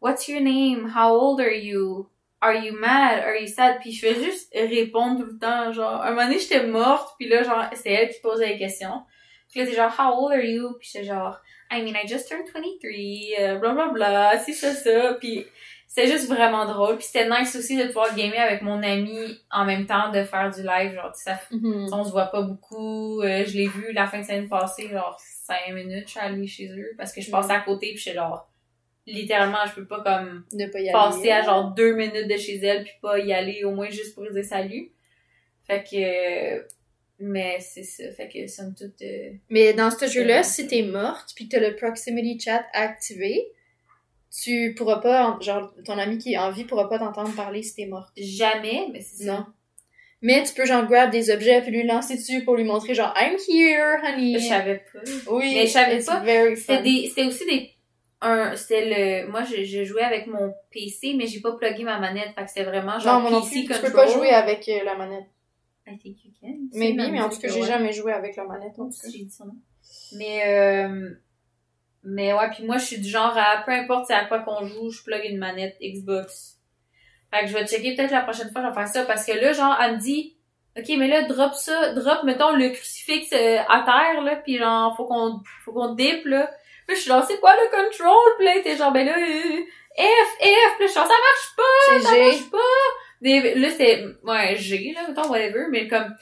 What's your name? How old are you? Are you mad? Are you sad? Puis je fais juste répondre tout le temps. Genre, un moment donné, j'étais morte, puis là, genre, c'était elle qui posait les questions. Puis là, t'es genre, How old are you? Puis j'étais genre, I mean, I just turned 23, euh, bla bla bla, c'est ça, ça. Puis c'était juste vraiment drôle. Puis c'était nice aussi de pouvoir gamer avec mon ami en même temps, de faire du live. Genre, ça Mhm. on se voit pas beaucoup. Euh, je l'ai vu la fin de semaine passée, genre 5 minutes, je suis allée chez eux parce que je passais à côté puis j'étais genre littéralement je peux pas comme De pas y aller. passer à genre deux minutes de chez elle puis pas y aller au moins juste pour dire salut. Fait que mais c'est ça, fait que somme toute euh, Mais dans ce jeu-là, si t'es morte puis que t'as le proximity chat activé, tu pourras pas, genre, ton ami qui est en vie pourra pas t'entendre parler si t'es morte. jamais, mais c'est ça. Non. Mais tu peux genre grab des objets puis lui lancer dessus pour lui montrer genre I'm here, honey. Je savais pas. Oui. Mais je savais pas. C'était aussi des un c'était le moi je, je jouais avec mon PC mais j'ai pas plugué ma manette fait que c'était vraiment genre Non, moi non PC. Tu control. peux pas jouer avec euh, la manette. I think you can. Maybe, mais en tout cas, j'ai ouais. jamais joué avec la manette. en tout cas. J'ai dit son nom. Mais, euh, mais ouais, puis moi, je suis du genre à, peu importe c'est à quoi qu'on joue, je plug une manette Xbox. Fait que je vais checker peut-être la prochaine fois, je vais faire ça, parce que là, genre, elle me dit, OK, mais là, drop ça, drop, mettons, le crucifix euh, à terre, là, puis genre, faut qu'on, faut qu'on dip, là. Puis je suis genre, c'est quoi le control? Puis là, t'es genre, ben là, euh, F, F, puis je suis genre, ça marche pas! Ça marche pas. Des, là, c'était, ouais, G, là, mettons, whatever, mais comme,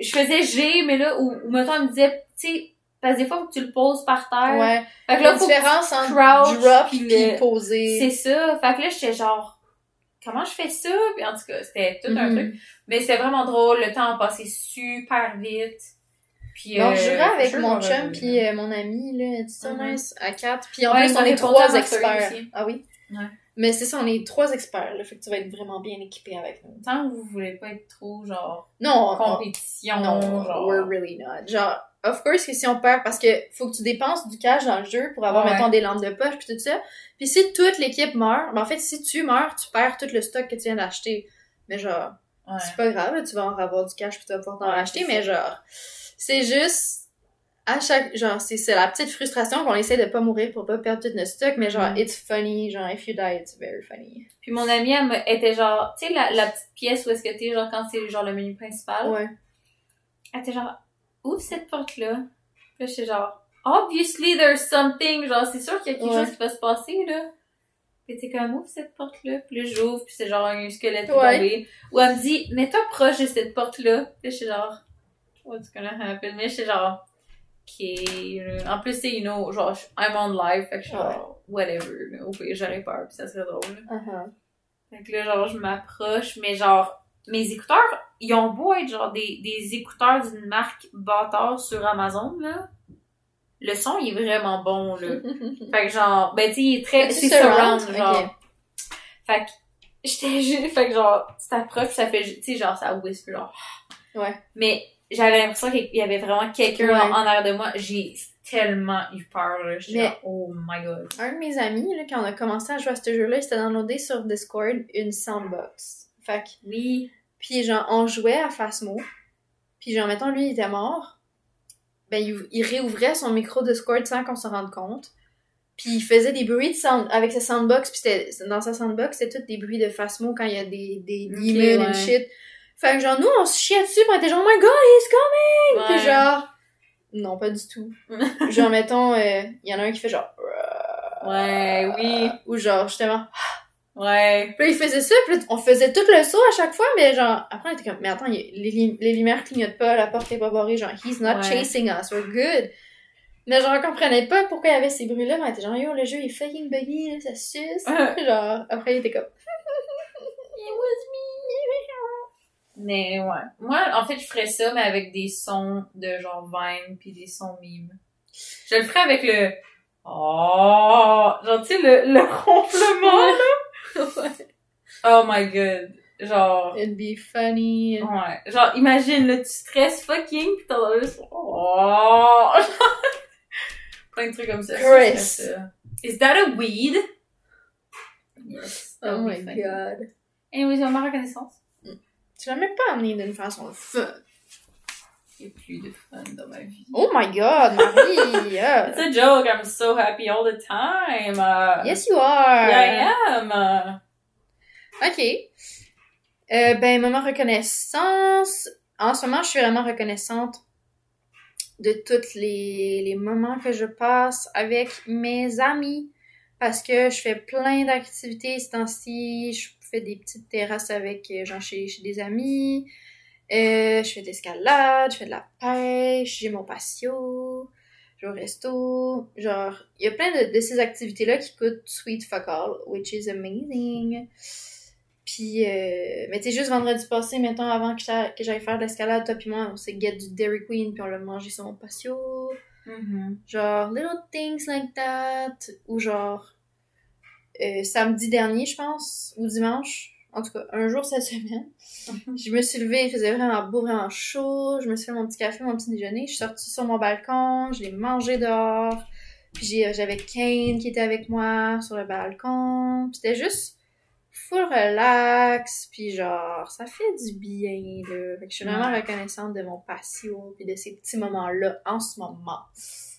je faisais G, mais là, ou, ou mettons, elle me disait, tu sais, parce que des fois, faut que tu le poses par terre. Ouais. Fait que La là, que différence entre drop puis poser. c'est ça. Fait que là, j'étais genre, comment je fais ça? Puis en tout cas, c'était tout un Mhm. truc. Mais c'était vraiment drôle. Le temps a passé super vite. Puis, euh, je jouerais avec je mon chum puis euh, mon ami, là, c'est ça Mhm. nice, à quatre. Puis en Ouais, plus, on est trois experts. aussi. Ah oui? Ouais. Mais c'est ça, on est trois experts, là, fait que tu vas être vraiment bien équipé avec nous. Tant que vous voulez pas être trop, genre, Non, on- compétition, non, genre. we're really not. Genre, of course que si on perd, parce que faut que tu dépenses du cash dans le jeu pour avoir, Ouais. mettons, des lampes de poche puis tout ça. Puis si toute l'équipe meurt, ben en fait, si tu meurs, tu perds tout le stock que tu viens d'acheter. Mais genre, Ouais. c'est pas grave, tu vas en avoir du cash puis tu vas pouvoir t'en Ouais, c'est mais genre, c'est juste, à chaque, genre, c'est, c'est la petite frustration qu'on essaie de pas mourir pour pas perdre tout notre stock, mais genre, Mhm. it's funny, genre, if you die, it's very funny. Puis mon amie, elle était genre, tu sais, la, la petite pièce où est-ce que t'es, genre, quand c'est genre le menu principal? Ouais. Elle était genre, ouvre cette porte-là. Puis là, j'étais genre, obviously there's something, genre, c'est sûr qu'il y a quelque Ouais. chose qui va se passer, là. Puis t'es comme, ouvre cette porte-là. Puis là, j'ouvre, puis c'est genre un squelette Ouais. tombé. Ou elle me dit, mets-toi proche de cette porte-là. Puis là, j'étais genre, what's gonna happen? Mais j'étais genre, là. En plus, c'est, you know, genre, I'm on live, fait que je suis genre, whatever, là. Au pire, j'aurais peur, puis ça serait drôle, là. Uh-huh. Fait que là, genre, je m'approche, mais genre, mes écouteurs, ils ont beau être genre des, des écouteurs d'une marque bâtard sur Amazon, là. Le son, il est vraiment bon, là. fait que genre, ben, tu sais, il est très, C'est surround, surround, genre. Fait que, j'étais juste, fait que genre, tu t'approches, ça fait, tu sais, genre, ça whisper, genre. Ouais. Mais j'avais l'impression qu'il y avait vraiment quelqu'un Ouais. en, arrière de moi. J'ai tellement eu peur, là. J'étais oh my god. Un de mes amis, là, quand on a commencé à jouer à ce jeu-là, il s'était downloadé sur Discord une soundbox. Fait que, Oui. puis genre, on jouait à Phasmo. Puis genre, mettons, lui, il était mort. Ben, il, il réouvrait son micro Discord sans qu'on se rende compte. Puis il faisait des bruits de sound, avec sa soundbox. Puis dans sa soundbox, c'était tous des bruits de Phasmo quand il y a des, des Ok, demons ouais. and shit. Fait que genre, nous, on se chiait dessus, puis on était genre, oh my god, he's coming! Puis Ouais. genre, non, pas du tout. genre, mettons, euh, il y en a un qui fait genre, Ouais, oui. ou genre, justement, Ouais. Puis là, il faisait ça, puis là, on faisait tout le saut à chaque fois, mais genre, après, on était comme, mais attends, il- les, lim- les lumières clignotent pas, la porte est pas barrée, genre, he's not Ouais. chasing us, we're good. Mais genre, on comprenait pas pourquoi il y avait ces bruits-là, mais on était genre, yo, le jeu est fucking buggy, là, ça suce. genre, après, il était comme, it was me. Mais ouais. Moi, en fait, je ferais ça, mais avec des sons de genre Vine puis des sons mimes. Je le ferais avec le Oh! Genre, tu sais, le, le ronflement, là. Oh my god. Genre, It'd be funny. ouais. Genre, imagine, là, tu stresses fucking pis t'entends juste Oh! Plein de trucs comme ça. Chris. ça. Is that a weed? Yes. Oh would be my funny. god. Anyways, on ma reconnaissance. Tu l'as même pas amené d'une façon fun. Il y a plus de fun dans ma vie. Oh my god, Marie! yeah. It's a joke. I'm so happy all the time. Uh, Yes, you are! yeah, I am. Uh, Ok. Euh, ben, moment reconnaissance. En ce moment, je suis vraiment reconnaissante de tous les, les moments que je passe avec mes amis. Parce que je fais plein d'activités ce temps-ci. Je fais des petites terrasses avec, euh, genre, chez, chez des amis. Euh, je fais de l'escalade, je fais de la pêche, j'ai mon patio, je vais au resto. Genre, il y a plein de, de ces activités-là qui coûtent sweet fuck all, which is amazing. Puis, euh, mais tu sais, juste vendredi passé, mettons, avant que j'aille faire de l'escalade, toi puis moi, on s'est get du Dairy Queen, puis on l'a mangé sur mon patio. mhm. Genre, little things like that. Ou genre, euh, samedi dernier, je pense, ou dimanche. En tout cas, un jour cette semaine. Je me suis levée, il faisait vraiment beau, vraiment chaud. Je me suis fait mon petit café, mon petit déjeuner. Je suis sortie sur mon balcon, je l'ai mangé dehors. Puis j'ai- j'avais Kane qui était avec moi sur le balcon. Puis c'était juste full relax. Puis genre, ça fait du bien, là. Fait que je suis vraiment reconnaissante de mon patio puis de ces petits moments-là en ce moment.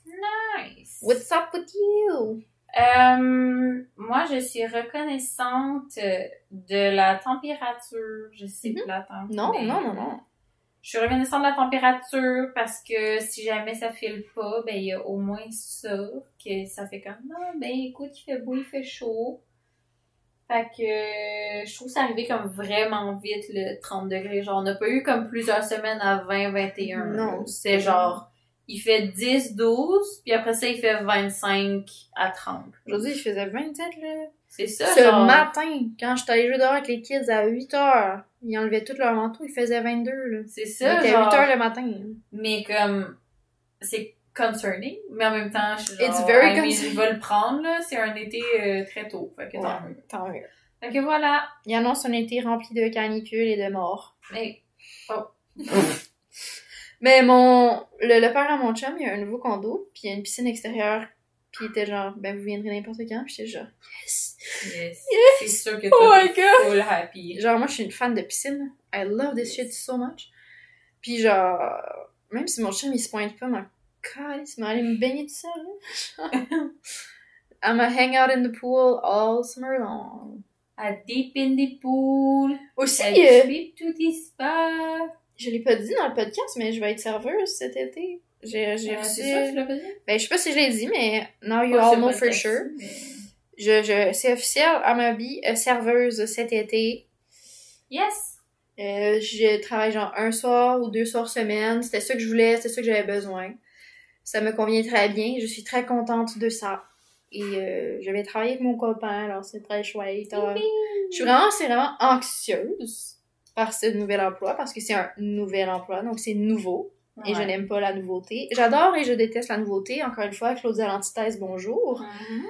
Nice. What's up with you? Euh, moi, je suis reconnaissante de la température. Je sais Mhm. plate, hein, Non, non, non, non. Je suis reconnaissante de la température parce que si jamais ça file pas, ben il y a au moins ça que ça fait comme non, ben écoute, il fait beau, il fait chaud. Fait que euh, je trouve ça arrivé comme vraiment vite le 30 degrés. Genre, on n'a pas eu comme plusieurs semaines à 20, 21. Non. C'est genre, il fait 10, 12, puis après ça, il fait 25 à 30. Aujourd'hui, il faisait 27, là. C'est ça, Ce genre. matin, quand j'étais allée jouer dehors avec les kids à 8 heures, ils enlevaient tout leur manteau, il faisait 22, là. C'est ça, était genre. 8 heures le matin. Mais comme, c'est concerning, mais en même temps, je suis genre, It's very I mean, concerning. je vais le prendre, là. C'est un été euh, très tôt. Fait que tant mieux. Tant mieux. Fait que voilà. Il annonce un été rempli de canicules et de morts. Mais, Mais mon, le, le père à mon chum, il y a un nouveau condo, puis il y a une piscine extérieure, puis il était genre, ben vous viendrez n'importe quand, puis j'étais genre, yes! yes. C'est sûr que Oh my God. full happy. Genre, moi, je suis une fan de piscine. I love this shit so much. Puis genre, même si mon chum, il se pointe pas, ma calice, mais aller me baigner tout seul, là. I'ma hang out in the pool all summer long. A deep in the pool. Aussi, A euh, trip to the spa. Je l'ai pas dit dans le podcast, mais je vais être serveuse cet été. J'ai j'ai Euh, reçu... Ça, l'as pas dit? Ben, je sais pas si je l'ai dit, mais now you all know for sure. mais- Je, je, c'est officiel, à ma vie, euh, serveuse cet été. Yes. Euh, je travaille genre un soir ou deux soirs semaine. C'était ça que je voulais, c'était ça que j'avais besoin. Ça me convient très bien. Je suis très contente de ça. Et euh, je vais travailler avec mon copain, alors c'est très chouette. Alors, je suis vraiment, c'est vraiment anxieuse par ce nouvel emploi, parce que c'est un nouvel emploi, donc c'est nouveau. Et je n'aime pas la nouveauté. J'adore et je déteste la nouveauté. Encore une fois, Claudia l'antithèse, bonjour. Mhm.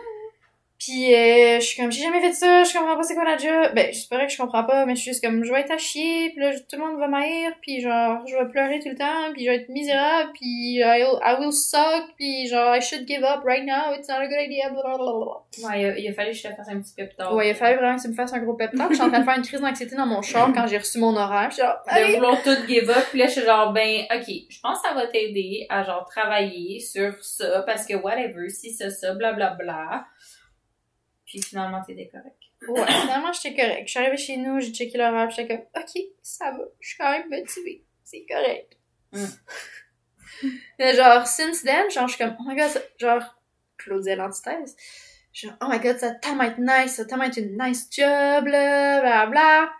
Puis euh, je suis comme, j'ai jamais fait ça, je comprends pas c'est quoi la job. Ben, j'espère que je comprends pas, mais je suis juste comme, je vais être à chier, puis là, tout le monde va m'haïr, puis genre, je vais pleurer tout le temps, puis je vais être misérable, puis I'll- I will suck, puis genre, I should give up right now, it's not a good idea, blablabla. Ouais, il a, il a fallu que je te fasse un petit pep talk. Ouais, il a fallu vraiment que tu me fasses un gros pep talk. Je suis en train de faire une crise d'anxiété dans mon char quand j'ai reçu mon horaire. Je suis genre, de allez! vouloir tout give up. Puis là, je suis genre, ben, ok, je pense que ça va t'aider à genre travailler sur ça parce que whatever, si c'est ça, blablabla. Bla, bla. Puis finalement, t'étais correct. Ouais, finalement, j'étais correct. Je suis arrivée chez nous, j'ai checké l'horaire, puis j'étais comme, ok, ça va, je suis quand même motivée. C'est correct. Mm. Mais genre, since then, genre, je suis comme, oh my god, ça- genre, Claudia l'antithèse. Genre, oh my god, ça tellement être nice, ça tellement être une nice job, là, bla bla.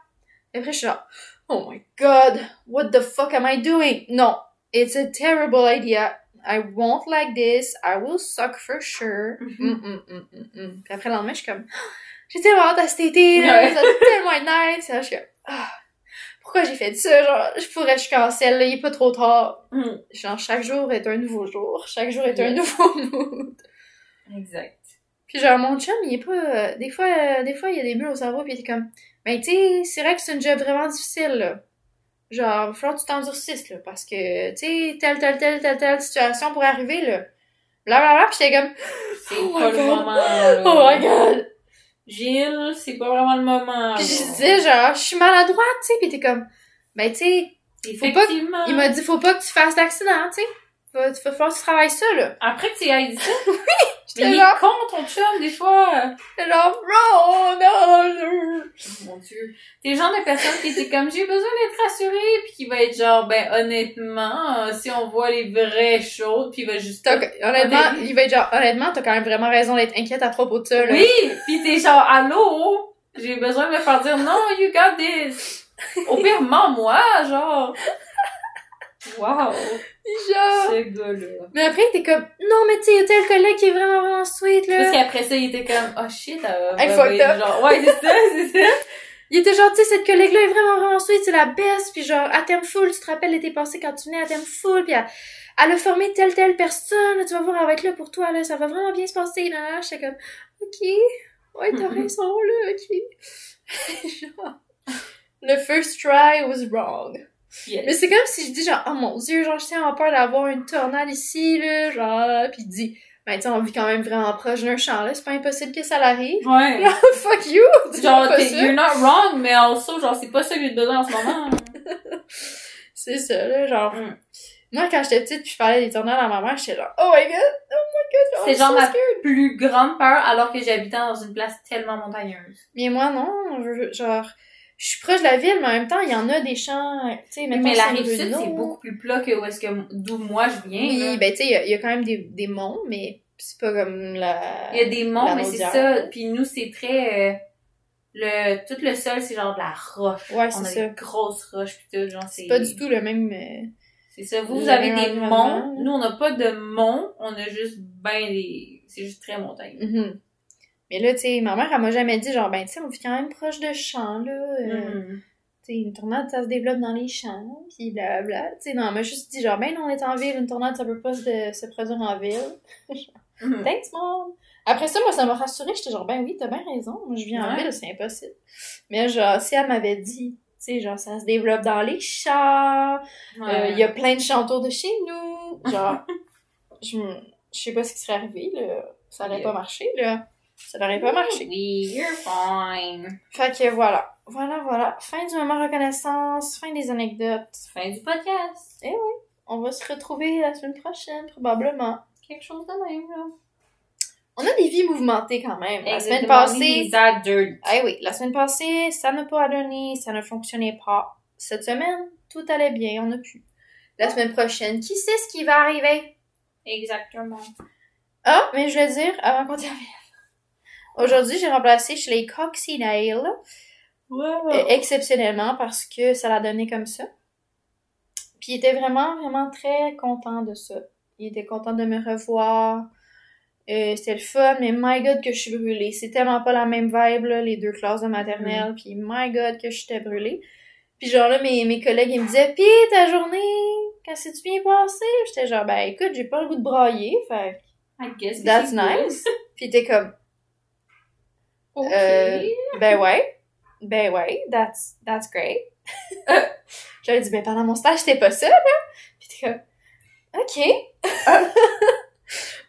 Et après, je suis genre, oh my god, what the fuck am I doing? Non, it's a terrible idea. I won't like this. I will suck for sure. Mhm. Mm, mm, mm, mm. Puis après, le lendemain, je suis comme, j'ai tellement hâte à cet été, là, Ouais. ça tellement être nice. Là, je suis comme, ah, pourquoi j'ai fait ça? Genre, je pourrais, je cancelle, là, il est pas trop tard. Genre, chaque jour est un nouveau jour. Chaque jour est un nouveau mood. Exact. Puis genre, mon chum, il est pas... euh, des fois, euh, des fois, il y a des bulles au cerveau, puis il était comme... Ben, tu sais, c'est vrai que c'est une job vraiment difficile, là. Genre, il que tu t'endurcisses, là, parce que, tu sais, telle, telle, telle, telle, telle situation pourrait arriver, là. Blablabla, pis j'étais comme... C'est Oh pas le God. moment, là. Oh my god! Gilles, c'est pas vraiment le moment. Puis je disais, genre, je suis maladroite, tu sais, pis t'es comme... Ben, tu sais, faut pas que- il m'a dit, faut pas que tu fasses d'accident, tu sais. Faut falloir que tu travailles ça, là. Après que tu dit ça, J'étais mais il genre, est con, ton chum, des fois. j'étais genre, bro, non. Mon dieu. T'es le genre de personne qui était comme, j'ai besoin d'être rassurée, puis qui va être genre, ben, honnêtement, euh, si on voit les vraies choses, puis il va juste... Honnêtement, Honnêtement. il va être genre, honnêtement, t'as quand même vraiment raison d'être inquiète à propos de ça, là. Oui! Puis t'es genre, allô? J'ai besoin de me faire dire, non, you got this. Au pire, mens-moi, genre. Wow. Genre. Ce gars-là. Mais après, t'es comme, non, mais tu sais, y a tel collègue qui est vraiment, vraiment sweet, Parce là. qu'après ça, il était comme, oh shit, euh, Hey, bah, fucked bah, up. genre, ouais, c'est ça, c'est ça. Il était genre, tu sais, cette collègue-là est vraiment, vraiment sweet, c'est la best, puis genre, à terme full, tu te rappelles l'été passé quand tu venais à terme full, puis elle, elle a formé telle, telle personne, tu vas voir, elle va être là pour toi, là, ça va vraiment bien se passer, là. J'étais comme, ok, ouais, t'as raison, là, ok. genre, le first try was wrong. Yes. Mais c'est comme si je dis genre, oh mon dieu, genre, je tiens en peur d'avoir une tornade ici, là, genre, pis il dit, ben, tu on vit quand même vraiment proche d'un champ, là, c'est pas impossible que ça l'arrive. Ouais. Genre, fuck you! Genre, you're not wrong, mais also, genre, c'est pas ça que j'ai besoin en ce moment. C'est ça, là, genre. Mm. Moi, quand j'étais petite, pis je parlais des tornades à ma mère, j'étais genre, oh my god, oh my god, C'est genre ma plus grande peur alors que j'habitais dans une place tellement montagneuse. Mais moi, non, genre, je suis proche de la ville, mais en même temps, il y en a des champs, tu sais, mais la rive sud, c'est beaucoup plus plat que où est-ce que, d'où moi je viens. Oui, là. ben, tu sais, il y a- il y, a quand même des, des monts, mais c'est pas comme la... Il y a des monts, mais c'est ça. Puis nous, c'est très, euh, le, tout le sol, c'est genre de la roche. Ouais, On c'est a ça. des grosses roches pis tout, genre, c'est... Pas du tout le même... euh, C'est ça. Vous, vous avez des monts. Nous, on n'a pas de monts. On a juste ben des, c'est juste très montagneux. mhm. Mais là, tu sais, ma mère, elle m'a jamais dit, genre, ben, tu sais, on vit quand même proche de champs, là. euh, Mhm. Tu sais, une tornade, ça se développe dans les champs, puis blablabla. Tu sais, non, elle m'a juste dit, genre, ben, non, on est en ville, une tornade, ça peut pas se, se produire en ville. Mhm. Thanks, mom! Après ça, moi, ça m'a rassurée. J'étais genre, ben oui, t'as bien raison. Moi, je vis en ville, c'est impossible. Mais genre, si elle m'avait dit, tu sais, genre, ça se développe dans les champs, euh, Ouais. il y a plein de champs autour de chez nous, genre, je, sais pas ce qui serait arrivé, là. Ça aurait Yeah. pas marché, là. Ça n'aurait pas marché. Oui, you're fine. Fait que voilà. Voilà, voilà. Fin du moment reconnaissance, fin des anecdotes. Fin du podcast. On va se retrouver la semaine prochaine, probablement. Quelque chose de même, là. On a des vies mouvementées quand même. La semaine passée, adultes. Ah oui, la semaine passée, ça n'a pas donné, ça ne fonctionnait pas. Cette semaine, tout allait bien, on a pu. La semaine prochaine, qui sait ce qui va arriver? Exactement. Ah, mais je voulais dire, avant qu'on termine. Aujourd'hui, j'ai remplacé chez les Coccinelle, Wow. exceptionnellement, parce que ça l'a donné comme ça. Puis il était vraiment, vraiment très content de ça. Il était content de me revoir. Euh, c'était le fun, mais my god que je suis brûlée. C'est tellement pas la même vibe, là, les deux classes de maternelle, puis my god que j'étais brûlée. Puis genre là, mes, mes collègues, ils me disaient « Pis ta journée, quand c'est-tu bien passé? » J'étais genre « Ben écoute, j'ai pas le goût de brailler, fait I guess. that's cool. nice. » Puis t'es comme Euh, « Ben ouais, ben ouais, that's, that's great. » J'avais dit « Ben pendant mon stage, c'était pas ça, là. » Puis t'es comme « Ok. »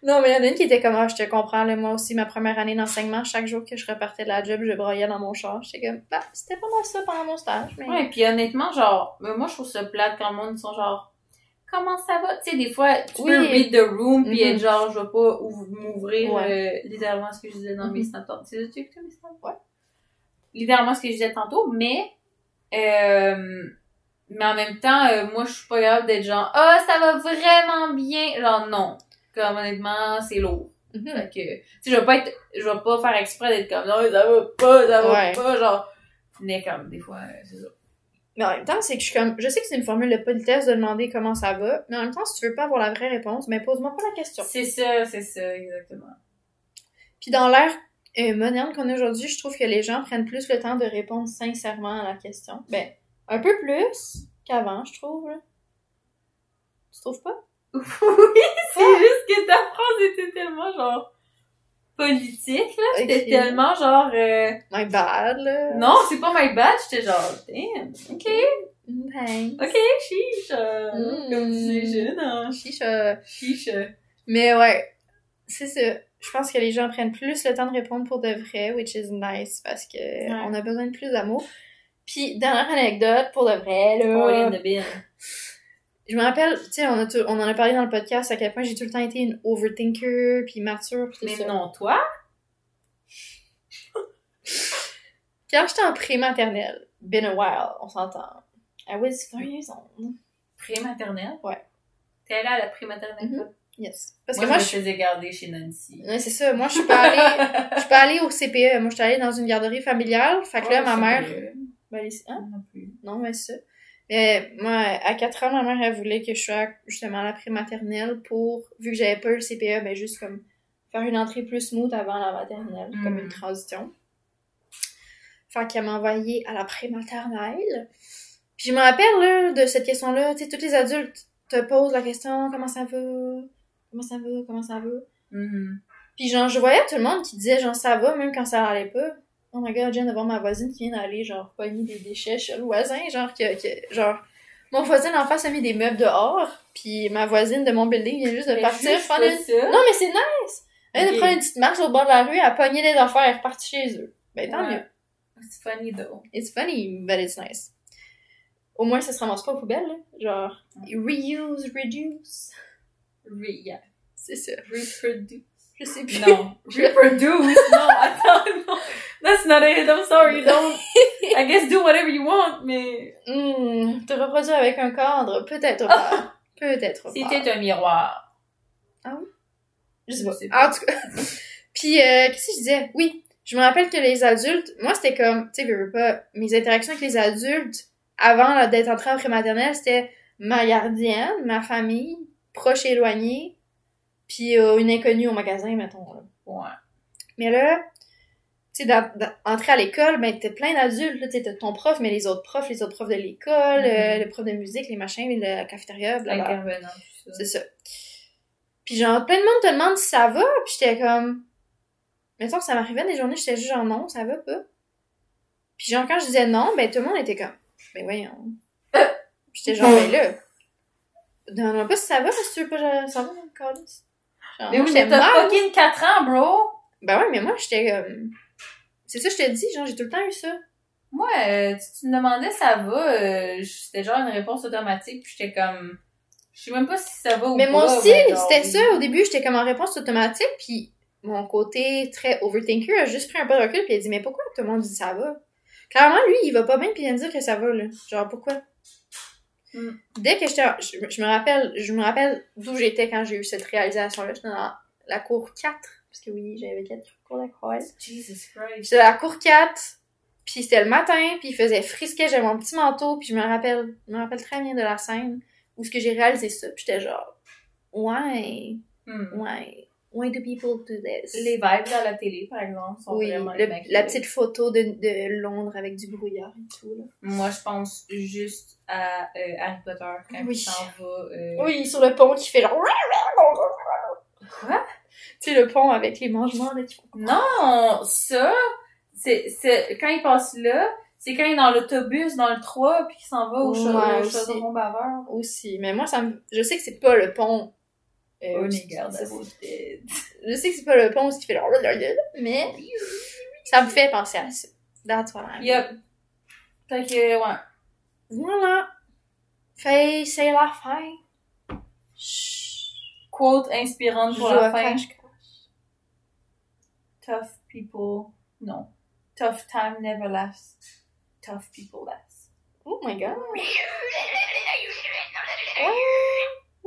Non, mais il y en a une qui était comme, ah, je te comprends, là, moi aussi, ma première année d'enseignement, chaque jour que je repartais de la job, je broyais dans mon char. J'étais comme, bah, c'était pas mal ça pendant mon stage, mais... Ouais, puis honnêtement, genre, mais moi, je trouve ça plate quand le monde, ils sont genre, comment ça va? Tu sais, des fois, tu Oui. peux read the room, puis être genre, je vais pas m'ouvrir, Ouais. euh, littéralement ce que je disais dans mes Mhm. snaps. tantôt. Tu sais, écouté mes snaps? Ouais. Littéralement ce que je disais tantôt, mais, euh, mais en même temps, euh, moi, je suis pas capable d'être genre, ah, ça va vraiment bien. Genre, non. Comme, honnêtement, c'est lourd. Mhm. Fait que, tu sais, je vais pas être, je vais pas faire exprès d'être comme, non, ça va pas, ça va Ouais. pas, genre. Mais comme, des fois, euh, c'est ça. Mais en même temps, c'est que je suis comme, je sais que c'est une formule de politesse de demander comment ça va, mais en même temps, si tu veux pas avoir la vraie réponse, mais pose-moi pas la question. C'est ça, c'est ça, exactement. Puis dans l'ère euh, moderne qu'on a aujourd'hui, je trouve que les gens prennent plus le temps de répondre sincèrement à la question. Ben, un peu plus qu'avant, je trouve. Là. Tu trouves pas? oui, c'est juste que ta phrase était tellement, genre, politique, là. C'était tellement, genre, euh, My bad, là. non, c'est pas my bad, j'étais genre, damn, ok, Thanks. ok, chiche, euh, Mm. comme tu jeune, hein, Chiche, euh, chiche. Mais ouais, c'est ça. Je pense que les gens prennent plus le temps de répondre pour de vrai, which is nice, parce que on a besoin de plus d'amour. Puis, dernière anecdote, pour de vrai, là. bin. Je me rappelle, tu sais, on, a tout- on en a parlé dans le podcast à quel point j'ai tout le temps été une overthinker, puis mature, puis tout Mais ça. non, toi? Quand j'étais en pré-maternelle, been a while, on s'entend. I was four years old. Pré-maternelle? Ouais. T'es allée à la pré-maternelle, toi? Yes. Parce moi, que moi, je je me faisais garder chez Nancy. Ouais, c'est ça. Moi, je suis pas allée, je suis pas allée au CPE. Moi, je suis allée dans une garderie familiale. Fait que là, ma mère, ben, les- hein? Non plus. Non, mais c'est ça. Mais moi, à 4 ans, ma mère, elle voulait que je sois justement à la prématernelle pour, vu que j'avais pas le CPE, ben juste comme faire une entrée plus smooth avant la maternelle, comme Mm. une transition. Fait qu'elle m'a envoyée à la prématernelle. Puis je me rappelle, là, de cette question-là, tu sais, tous les adultes te posent la question, comment ça va? Comment ça va? Comment ça va? Mhm. Puis genre, je voyais tout le monde qui disait genre ça va même quand ça allait pas. Oh my god, je viens de voir ma voisine qui vient d'aller genre pogner des déchets chez le voisin, genre que, que genre mon voisin en face a mis des meubles dehors, puis ma voisine de mon building vient juste de Mais partir juste pas une- ça. Non mais c'est nice. Elle vient de prendre une petite marche au bord de la rue, elle a pogné les affaires, elle est repartie chez eux. Ben tant Ouais. mieux. C'est funny, though. It's funny, but it's nice. Au moins ça se ramasse pas aux poubelles, là. Genre reuse, reduce. Re- yeah. C'est ça. Reproduce. Je sais plus. Non. Reproduce? non, attends, non. That's not it. I'm sorry. Don't. I guess do whatever you want, mais Hmm, te reproduire avec un cadre, peut-être pas. peut-être pas. c'était un miroir. Je sais Je pas. sais pas. En tout cas. Puis, euh, qu'est-ce que je disais? Oui, je me rappelle que les adultes, moi, c'était comme, tu sais, je veux pas, mes interactions avec les adultes, avant d'être entrée en prématernelle, c'était ma gardienne, ma famille, proche et éloignée, puis euh, une inconnue au magasin, mettons. Là. Ouais. Mais là, tu sais, dans- dans- entrer à l'école, ben, t'as plein d'adultes, là, tu t'as ton prof, mais les autres profs, les autres profs de l'école, euh, le prof de musique, les machins, la cafétéria, blablabla. C'est ça. Puis genre, plein de monde te demande si ça va, puis j'étais comme... Mettons que ça m'arrivait des journées, j'étais juste genre non, ça va pas. Puis genre, quand je disais non, ben tout le monde était comme... Ben voyons. J'étais genre, ben là... Demande-moi pas si ça va, si tu veux pas ça va, mon calice. Genre, Mais oui, j'étais mais t'as fucking 4 ans, bro. Ben ouais, mais moi, j'étais comme... C'est ça, que je te dis, genre, j'ai tout le temps eu ça. Moi, euh, si tu me demandais ça va, euh, c'était genre une réponse automatique, puis j'étais comme... Je sais même pas si ça va ou Mais pas. moi aussi, c'était ça. Au début, j'étais comme en réponse automatique, puis mon côté très overthinker a juste pris un peu de recul, puis il a dit, mais pourquoi tout le monde dit ça va? Clairement, lui, il va pas bien, puis il vient de dire que ça va, là. Genre, pourquoi? Mm. Dès que j'étais... Je, je me rappelle, je me rappelle d'où j'étais quand j'ai eu cette réalisation-là. J'étais dans la cour 4, parce que oui, j'avais 4 cours d'école. Jesus Christ. J'étais à la cour 4, puis c'était le matin, puis il faisait frisquet, j'avais mon petit manteau, puis je me rappelle, je me rappelle très bien de la scène où ce que j'ai réalisé ça, puis j'étais genre, ouais, Hmm. ouais, why do people do this? Les vibes à la télé, par exemple, sont oui, vraiment le- la petite photo de, de Londres avec du brouillard et tout, là. Moi, je pense juste à euh, Harry Potter quand Oui. il s'en va. euh, Oui, sur le pont qui fait genre... Quoi? Tu sais, le pont avec les mangements, là, qui. Non, ça, c'est, c'est, quand il passe là, c'est quand il est dans l'autobus, dans le 3, puis qu'il s'en va au, Ouais, chaudron baveur. Aussi, mais moi, ça me... Je sais que c'est pas le pont... euh, Oh, dead. Je sais que c'est pas le pont qui fait genre... Mais ça me fait penser à ça. That's what I'm... Yup. Fait que, ouais. Voilà. Fait, c'est la fin. Chut. Quote inspirante pour la fin. Tough people, non. Tough time never lasts. Tough people last. Oh my god.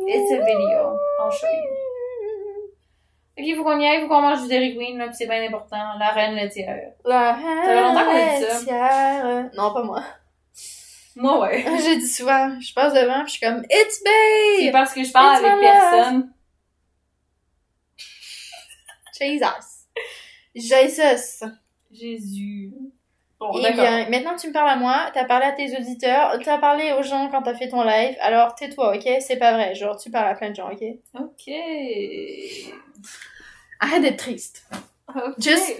It's a video. I'll show you. Ok, faut qu'on y aille, faut qu'on mange du Dairy Queen, là, pis c'est bien important. La reine laitière. La fait longtemps qu'on a dit ça. laitière. Non, pas moi. Moi, ouais. J'ai dit souvent, je passe devant pis je suis comme, It's C'est babe! parce que je parle It's avec personne. Jesus. Jesus. Jésus. Bon, Eh bien, maintenant tu me parles à moi, t'as parlé à tes auditeurs, t'as parlé aux gens quand t'as fait ton live, alors tais-toi, ok? C'est pas vrai, genre tu parles à plein de gens, ok? Ok. Arrête d'être triste. Ok. Just-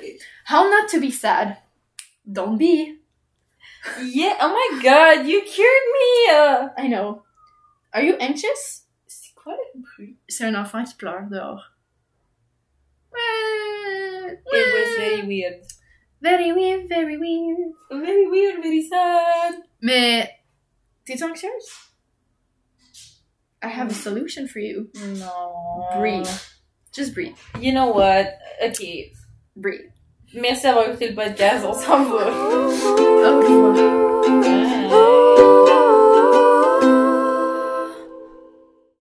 How not to be sad? Don't be. Yeah, oh my god, you cured me! uh. I know. Are you anxious? C'est quoi le bruit? C'est un enfant qui pleure dehors. It was very weird. Very weird, very weird. Very weird, very sad. Mais, t'es-tu anxieuse? I have a solution for you. Non. Breathe. Just breathe. You know what? Ok. Breathe. Merci d'avoir écouté le podcast, on s'en va. Au revoir.